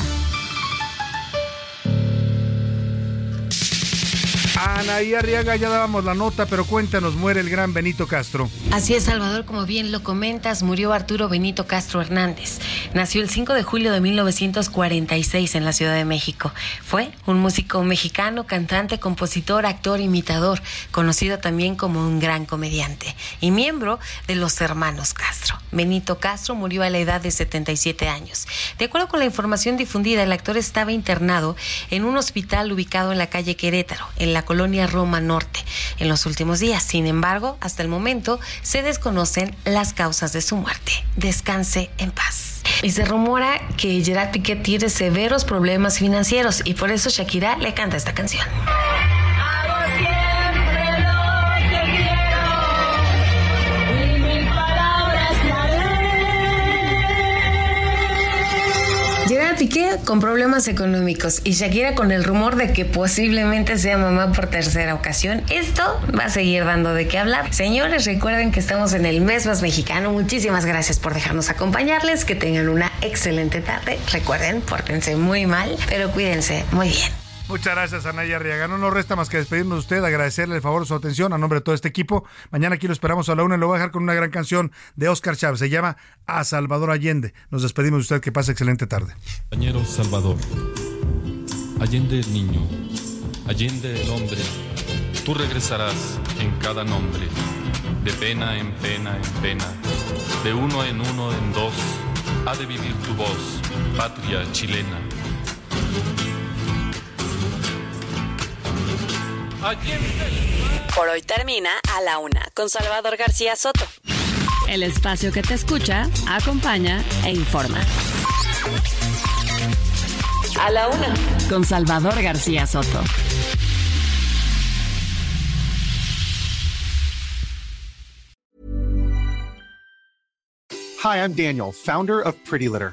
Speaker 6: Anaí Arriaga, ya dábamos la nota, pero cuéntanos, muere el gran Benito Castro.
Speaker 41: Así es, Salvador, como bien lo comentas, murió Arturo Benito Castro Hernández. Nació el 5 de julio de 1946 en la Ciudad de México. Fue un músico mexicano, cantante, compositor, actor, imitador, conocido también como un gran comediante y miembro de los hermanos Castro. Benito Castro murió a la edad de 77 años. De acuerdo con la información difundida, el actor estaba internado en un hospital ubicado en la calle Querétaro, en la colonia Roma Norte, en los últimos días. Sin embargo, hasta el momento se desconocen las causas de su muerte. Descanse en paz. Y se rumora que Gerard Piquet tiene severos problemas financieros y por eso Shakira le canta esta canción. Piqué con problemas económicos y Shakira con el rumor de que posiblemente sea mamá por tercera ocasión. Esto va a seguir dando de qué hablar. Señores, recuerden que estamos en el mes más mexicano. Muchísimas gracias por dejarnos acompañarles. Que tengan una excelente tarde. Recuerden, pórtense muy mal, pero cuídense muy bien.
Speaker 6: Muchas gracias, Anaya Arriaga. No nos resta más que despedirnos de usted, agradecerle el favor de su atención a nombre de todo este equipo. Mañana aquí lo esperamos a la una y lo voy a dejar con una gran canción de Oscar Chávez. Se llama A Salvador Allende. Nos despedimos de usted. Que pase excelente tarde.
Speaker 42: Compañero Salvador, Allende el niño, Allende el hombre, tú regresarás en cada nombre, de pena en pena en pena, de uno en uno en dos, ha de vivir tu voz, patria chilena.
Speaker 7: Por hoy termina A la Una con Salvador García Soto. El espacio que te escucha, acompaña e informa. A la Una con Salvador García Soto.
Speaker 43: Hi, I'm Daniel, founder of Pretty Litter.